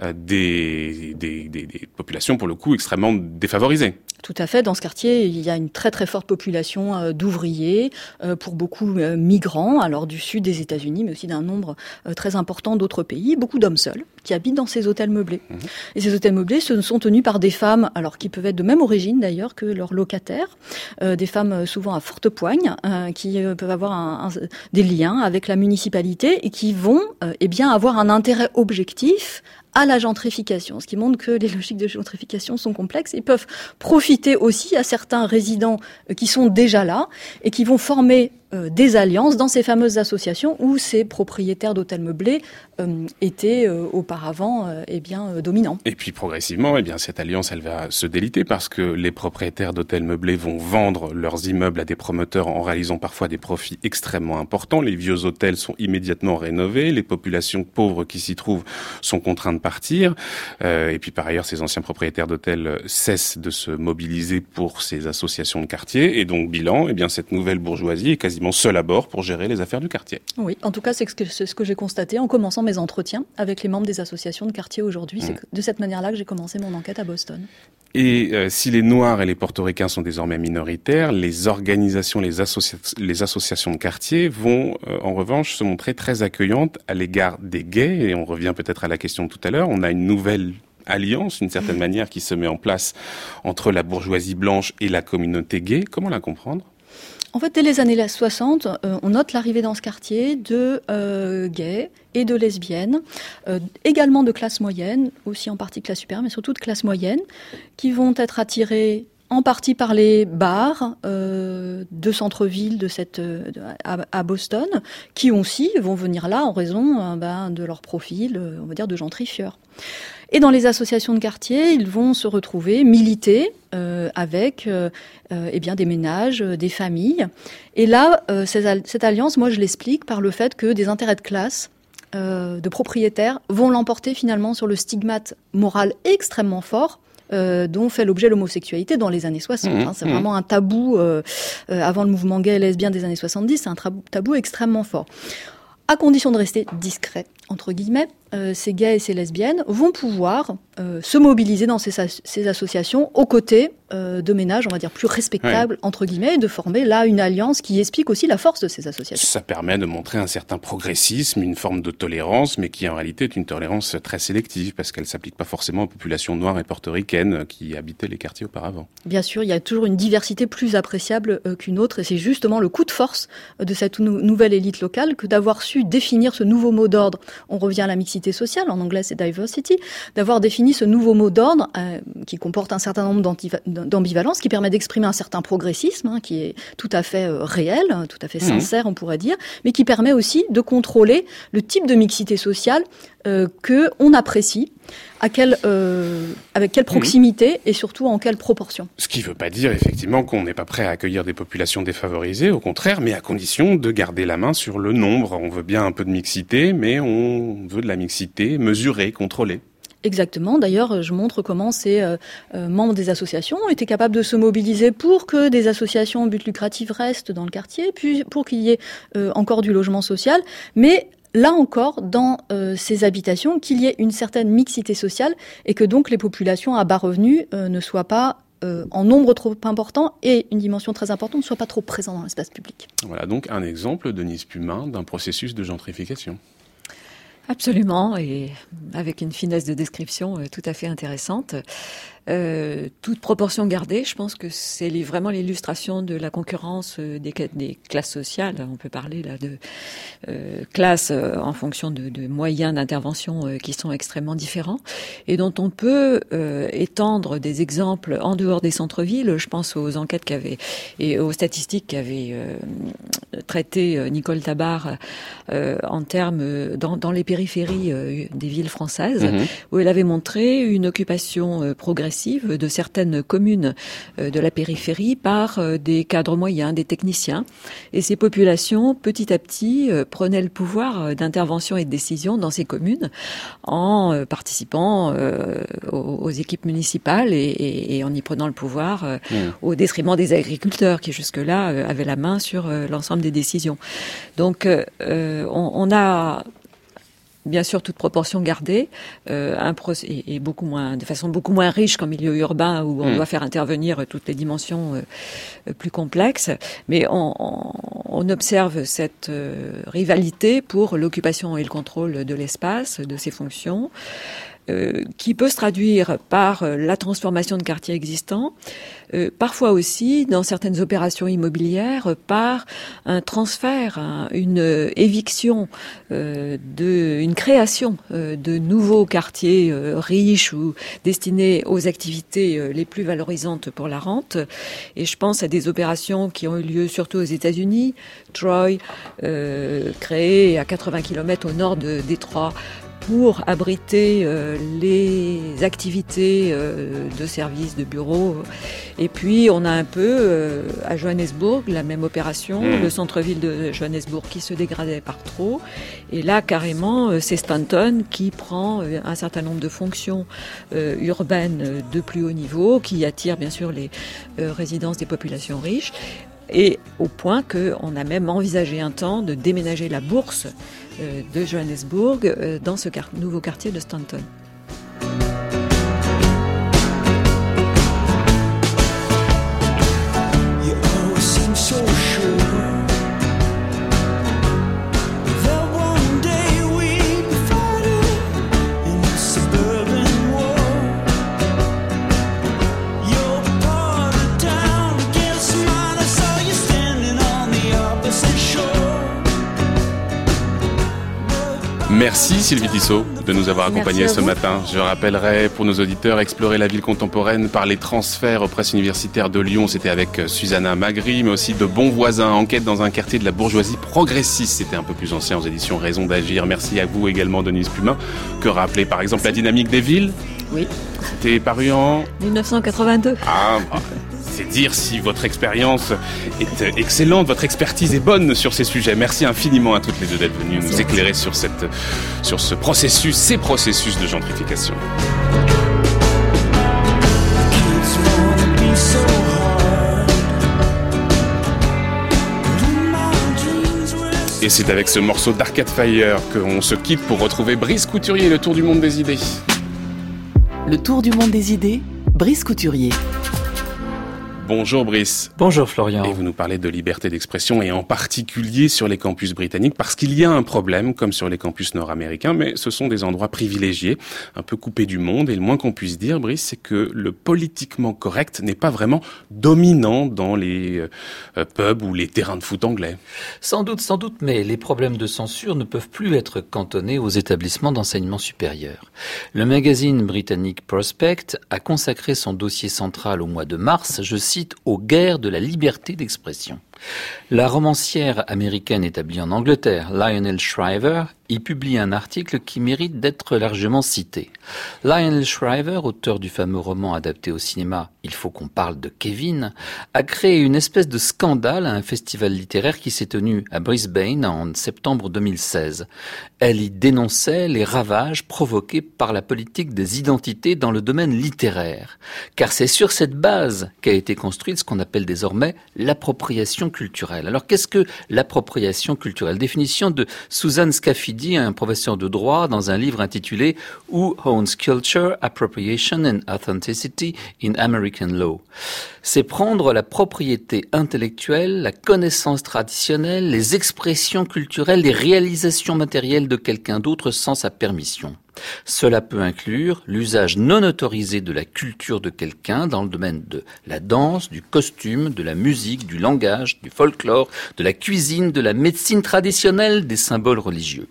euh, des, des, populations pour le coup extrêmement défavorisées.
Tout à fait. Dans ce quartier, il y a une très très forte population euh, d'ouvriers, euh, pour beaucoup migrants, alors du sud des États-Unis, mais aussi d'un nombre très important d'autres pays. Beaucoup d'hommes seuls qui habitent dans ces hôtels meublés. Mmh. Et ces hôtels meublés ce sont tenus par des femmes, alors qui peuvent être de même origine d'ailleurs que leurs locataires, des femmes souvent à forte poigne, qui peuvent avoir un, des liens avec la municipalité et qui vont, eh bien, avoir un intérêt objectif à la gentrification, ce qui montre que les [laughs] logiques de gentrification sont complexes et peuvent profiter aussi à certains résidents euh, qui sont déjà là et qui vont former euh, des alliances dans ces fameuses associations où ces propriétaires d'hôtels meublés euh, étaient euh, auparavant eh bien dominants.
Et puis progressivement, eh bien cette alliance elle va se déliter parce que les propriétaires d'hôtels meublés vont vendre leurs immeubles à des promoteurs en réalisant parfois des profits extrêmement importants. Les vieux hôtels sont immédiatement rénovés, les populations pauvres qui s'y trouvent sont contraintes de partir. et puis par ailleurs, ces anciens propriétaires d'hôtels cessent de se mobiliser pour ces associations de quartier et donc bilan, eh bien cette nouvelle bourgeoisie est quasiment seul à bord pour gérer les affaires du quartier.
Oui, en tout cas, c'est ce que, j'ai constaté en commençant mes entretiens avec les membres des associations de quartier aujourd'hui. C'est mm. de cette manière-là que j'ai commencé mon enquête à Boston.
Et euh, si les Noirs et les Portoricains sont désormais minoritaires, les organisations, les, les associations de quartier vont euh, en revanche se montrer très accueillantes à l'égard des gays. Et on revient peut-être à la question de tout à l'heure. On a une nouvelle alliance, d'une certaine mm. manière, qui se met en place entre la bourgeoisie blanche et la communauté gay. Comment la comprendre?
En fait, dès les années 60, euh, on note l'arrivée dans ce quartier de euh, gays et de lesbiennes, euh, également de classe moyenne, aussi en partie classe supérieure, mais surtout de classe moyenne, qui vont être attirés en partie par les bars de centre-ville de cette à, Boston, qui aussi vont venir là en raison ben, de leur profil, on va dire, de gentrifieurs. Et dans les associations de quartier, ils vont se retrouver, militer euh, avec euh, euh eh bien des ménages, euh, des familles. Et là, euh, cette alliance, moi, je l'explique par le fait que des intérêts de classe de propriétaires vont l'emporter finalement sur le stigmate moral extrêmement fort dont fait l'objet l'homosexualité dans les années 60. Mmh, hein. C'est mmh. vraiment un tabou, avant le mouvement gay et lesbien des années 70, c'est un tabou extrêmement fort. À condition de rester discret, entre guillemets, euh, ces gays et ces lesbiennes vont pouvoir euh, se mobiliser dans ces, ces, associations aux côtés euh, de ménages, on va dire, plus respectables, entre guillemets, et de former là une alliance qui explique aussi la force de ces associations.
Ça permet de montrer un certain progressisme, une forme de tolérance, mais qui en réalité est une tolérance très sélective, parce qu'elle s'applique pas forcément aux populations noires et portoricaines qui habitaient les quartiers auparavant.
Bien sûr, il y a toujours une diversité plus appréciable qu'une autre, et c'est justement le coup de force de cette nouvelle élite locale que d'avoir su définir ce nouveau mot d'ordre. On revient à la mixité sociale, en anglais c'est diversity, d'avoir défini ce nouveau mot d'ordre euh, qui comporte un certain nombre d'ambivalences, qui permet d'exprimer un certain progressisme, hein, qui est tout à fait euh, réel, tout à fait mmh. sincère, on pourrait dire, mais qui permet aussi de contrôler le type de mixité sociale euh, que on apprécie à quelle, euh, avec quelle proximité et surtout en quelle proportion.
Ce qui ne veut pas dire effectivement qu'on n'est pas prêt à accueillir des populations défavorisées, au contraire, mais à condition de garder la main sur le nombre. On veut bien un peu de mixité, mais on veut de la mixité mesurée, contrôlée.
Exactement. D'ailleurs, je montre comment ces euh, euh, membres des associations ont été capables de se mobiliser pour que des associations en but lucratif restent dans le quartier, puis pour qu'il y ait euh, encore du logement social, mais là encore, dans ces habitations, qu'il y ait une certaine mixité sociale et que donc les populations à bas revenus ne soient pas en nombre trop important et une dimension très importante ne soient pas trop présents dans l'espace public.
Voilà donc un exemple, Denise Pumin, d'un processus de gentrification.
Absolument, et avec une finesse de description euh, tout à fait intéressante. Euh, toute proportion gardée, je pense que c'est vraiment l'illustration de la concurrence euh, des, des, classes sociales. On peut parler là de euh, classes en fonction de, de moyens d'intervention qui sont extrêmement différents et dont on peut étendre des exemples en dehors des centres-villes. Je pense aux enquêtes qu'avait et aux statistiques qu'avait traité Nicole Tabar en termes dans, dans, les périphéries des villes françaises, mmh. où elle avait montré une occupation progressive de certaines communes euh, de la périphérie par euh, des cadres moyens, des techniciens. Et ces populations, petit à petit, euh, prenaient le pouvoir d'intervention et de décision dans ces communes en participant aux équipes municipales et, en y prenant le pouvoir mmh. au détriment des agriculteurs qui jusque-là avaient la main sur l'ensemble des décisions. Donc on a bien sûr toute proportion gardée, euh, un et, beaucoup moins, de façon beaucoup moins riche qu'en milieu urbain où on mm. doit faire intervenir toutes les dimensions euh, plus complexes. Mais on, on, observe cette euh, rivalité pour l'occupation et le contrôle de l'espace, de ses fonctions. Euh, qui peut se traduire par euh, la transformation de quartiers existants, euh, parfois aussi, dans certaines opérations immobilières, par un transfert, une éviction, de, une création de nouveaux quartiers riches ou destinés aux activités les plus valorisantes pour la rente. Et je pense à des opérations qui ont eu lieu surtout aux États-Unis. Troy, créé à 80 km au nord de Détroit pour abriter euh, les activités euh, de services, de bureaux. Et puis on a un peu euh, à Johannesburg la même opération, mmh. le centre-ville de Johannesburg qui se dégradait par trop. Et là carrément c'est Stanton qui prend un certain nombre de fonctions urbaines de plus haut niveau, qui attire bien sûr les résidences des populations riches et au point qu'on a même envisagé un temps de déménager la bourse euh, de Johannesburg euh, dans ce nouveau quartier de Stanton.
Merci Sylvie Tissot de nous avoir accompagnés ce matin. Je rappellerai pour nos auditeurs, explorer la ville contemporaine par les transferts aux presses universitaires de Lyon, c'était avec euh, Susanna Magri, mais aussi de bons voisins, enquête dans un quartier de la bourgeoisie progressiste, c'était un peu plus ancien aux éditions Raison d'agir. Merci à vous également Denise Pumin, que rappelait par exemple la dynamique des villes?
Oui.
C'était paru en
1982.
Ah, [laughs] c'est dire si votre expérience est excellente, votre expertise est bonne sur ces sujets. Merci infiniment à toutes les deux d'être venues nous éclairer sur, cette, sur ce processus, ces processus de gentrification. Et c'est avec ce morceau d'Arcade Fire qu'on se quitte pour retrouver Brice Couturier, le tour du monde des idées.
Le tour du monde des idées, Brice Couturier.
Bonjour Brice.
Bonjour Florian.
Et vous nous parlez de liberté d'expression et en particulier sur les campus britanniques parce qu'il y a un problème comme sur les campus nord-américains, mais ce sont des endroits privilégiés, un peu coupés du monde et le moins qu'on puisse dire, Brice, c'est que le politiquement correct n'est pas vraiment dominant dans les euh, pubs ou les terrains de foot anglais.
Sans doute, sans doute, mais les problèmes de censure ne peuvent plus être cantonnés aux établissements d'enseignement supérieur. Le magazine britannique Prospect a consacré son dossier central au mois de mars, je cite, aux guerres de la liberté d'expression. La romancière américaine établie en Angleterre, Lionel Shriver, y publie un article qui mérite d'être largement cité. Lionel Shriver, auteur du fameux roman adapté au cinéma Il faut qu'on parle de Kevin, a créé une espèce de scandale à un festival littéraire qui s'est tenu à Brisbane en septembre 2016. Elle y dénonçait les ravages provoqués par la politique des identités dans le domaine littéraire. Car c'est sur cette base qu'a été construite ce qu'on appelle désormais l'appropriation culturelle. Alors qu'est-ce que l'appropriation culturelle? Définition de Suzanne Scafidi, un professeur de droit, dans un livre intitulé Who Owns Culture, Appropriation and Authenticity in American Law? C'est prendre la propriété intellectuelle, la connaissance traditionnelle, les expressions culturelles, les réalisations matérielles de quelqu'un d'autre sans sa permission. Cela peut inclure l'usage non autorisé de la culture de quelqu'un dans le domaine de la danse, du costume, de la musique, du langage, du folklore, de la cuisine, de la médecine traditionnelle, des symboles religieux.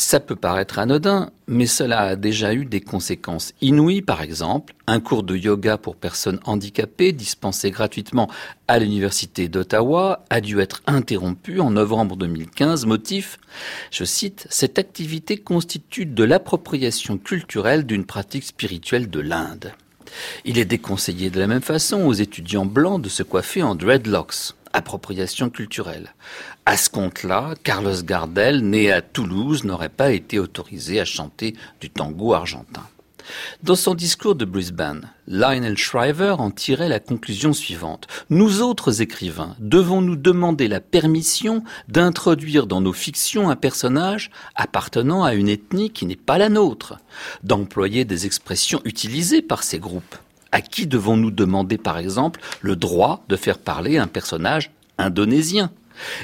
Ça peut paraître anodin, mais cela a déjà eu des conséquences inouïes. Par exemple, un cours de yoga pour personnes handicapées dispensé gratuitement à l'université d'Ottawa a dû être interrompu en novembre 2015. Motif, je cite, cette activité constitue de l'appropriation culturelle d'une pratique spirituelle de l'Inde. Il est déconseillé de la même façon aux étudiants blancs de se coiffer en dreadlocks appropriation culturelle. À ce compte-là, Carlos Gardel, né à Toulouse, n'aurait pas été autorisé à chanter du tango argentin. Dans son discours de Brisbane, Lionel Shriver en tirait la conclusion suivante. Nous autres écrivains devons nous demander la permission d'introduire dans nos fictions un personnage appartenant à une ethnie qui n'est pas la nôtre, d'employer des expressions utilisées par ces groupes, à qui devons-nous demander, par exemple, le droit de faire parler un personnage indonésien?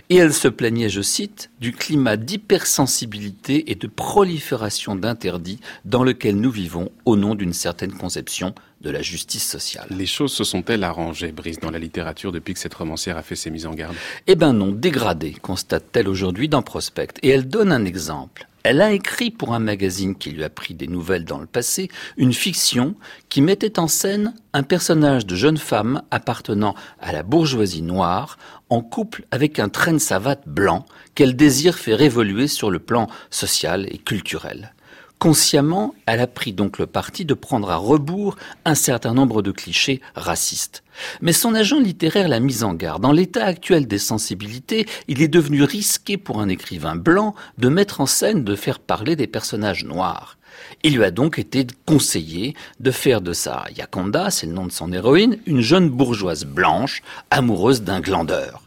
Et elle se plaignait, je cite, du climat d'hypersensibilité et de prolifération d'interdits dans lequel nous vivons au nom d'une certaine conception de la justice sociale.
Les choses se sont-elles arrangées, Brice, dans la littérature depuis que cette romancière a fait ses mises en garde?
Eh ben non, dégradées, constate-t-elle aujourd'hui dans Prospect. Et elle donne un exemple. Elle a écrit pour un magazine qui lui a pris des nouvelles dans le passé une fiction qui mettait en scène un personnage de jeune femme appartenant à la bourgeoisie noire en couple avec un train de savate blanc qu'elle désire faire évoluer sur le plan social et culturel. Consciemment, elle a pris donc le parti de prendre à rebours un certain nombre de clichés racistes. Mais son agent littéraire l'a mise en garde. Dans l'état actuel des sensibilités, il est devenu risqué pour un écrivain blanc de mettre en scène, de faire parler des personnages noirs. Il lui a donc été conseillé de faire de sa Yakonda, c'est le nom de son héroïne, une jeune bourgeoise blanche, amoureuse d'un glandeur.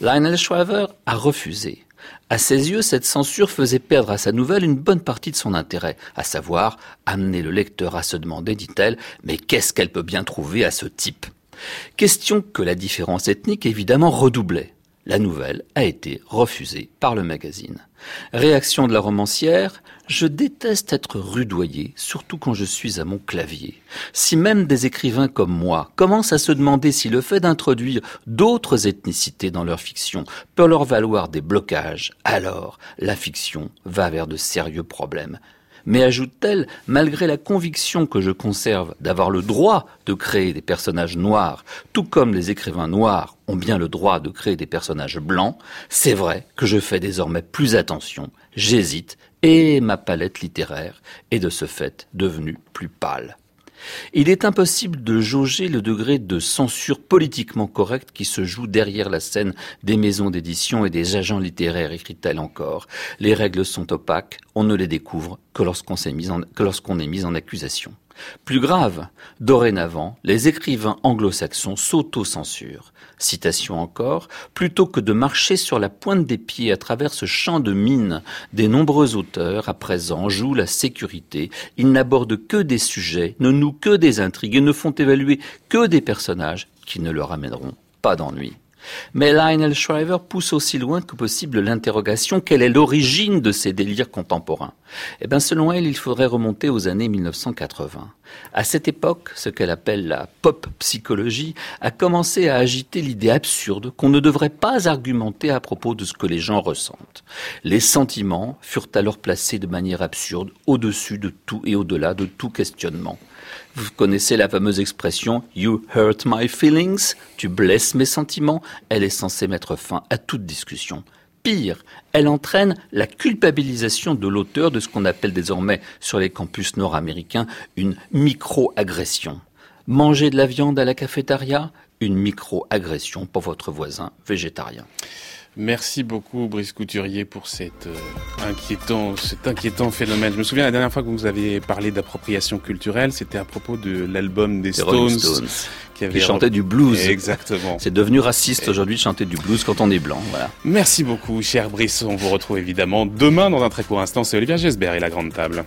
Lionel Shriver a refusé. À ses yeux, cette censure faisait perdre à sa nouvelle une bonne partie de son intérêt, à savoir amener le lecteur à se demander, dit-elle, mais qu'est-ce qu'elle peut bien trouver à ce type? Question que la différence ethnique évidemment redoublait. La nouvelle a été refusée par le magazine. Réaction de la romancière, je déteste être rudoyé, surtout quand je suis à mon clavier. Si même des écrivains comme moi commencent à se demander si le fait d'introduire d'autres ethnicités dans leur fiction peut leur valoir des blocages, alors la fiction va vers de sérieux problèmes. Mais ajoute-t-elle, malgré la conviction que je conserve d'avoir le droit de créer des personnages noirs, tout comme les écrivains noirs ont bien le droit de créer des personnages blancs, c'est vrai que je fais désormais plus attention, j'hésite, et ma palette littéraire est de ce fait devenue plus pâle. Il est impossible de jauger le degré de censure politiquement correcte qui se joue derrière la scène des maisons d'édition et des agents littéraires, écrit-elle encore. Les règles sont opaques, on ne les découvre que lorsqu'on est mis en accusation. Plus grave, dorénavant, les écrivains anglo-saxons s'auto-censurent. Citation encore, plutôt que de marcher sur la pointe des pieds à travers ce champ de mine des nombreux auteurs à présent jouent la sécurité, ils n'abordent que des sujets, ne nouent que des intrigues et ne font évaluer que des personnages qui ne leur amèneront pas d'ennui. Mais Lionel Shriver pousse aussi loin que possible l'interrogation quelle est l'origine de ces délires contemporains? Eh bien, selon elle, il faudrait remonter aux années 1980. À cette époque, ce qu'elle appelle la pop psychologie a commencé à agiter l'idée absurde qu'on ne devrait pas argumenter à propos de ce que les gens ressentent. Les sentiments furent alors placés de manière absurde au-dessus de tout et au-delà de tout questionnement. Vous connaissez la fameuse expression You hurt my feelings, tu blesses mes sentiments. Elle est censée mettre fin à toute discussion. Pire, elle entraîne la culpabilisation de l'auteur de ce qu'on appelle désormais sur les campus nord-américains une micro-agression. Manger de la viande à la cafétéria, une micro-agression pour votre voisin végétarien.
Merci beaucoup, Brice Couturier, pour cet, euh, inquiétant, cet inquiétant phénomène. Je me souviens la dernière fois que vous avez parlé d'appropriation culturelle, c'était à propos de l'album des, Stones,
qui, avait... chantait du blues.
Exactement.
C'est devenu raciste aujourd'hui de chanter du blues quand on est blanc. Voilà.
Merci beaucoup, cher Brice. On vous retrouve évidemment demain dans un très court instant. C'est Olivier Gesbert et la grande table.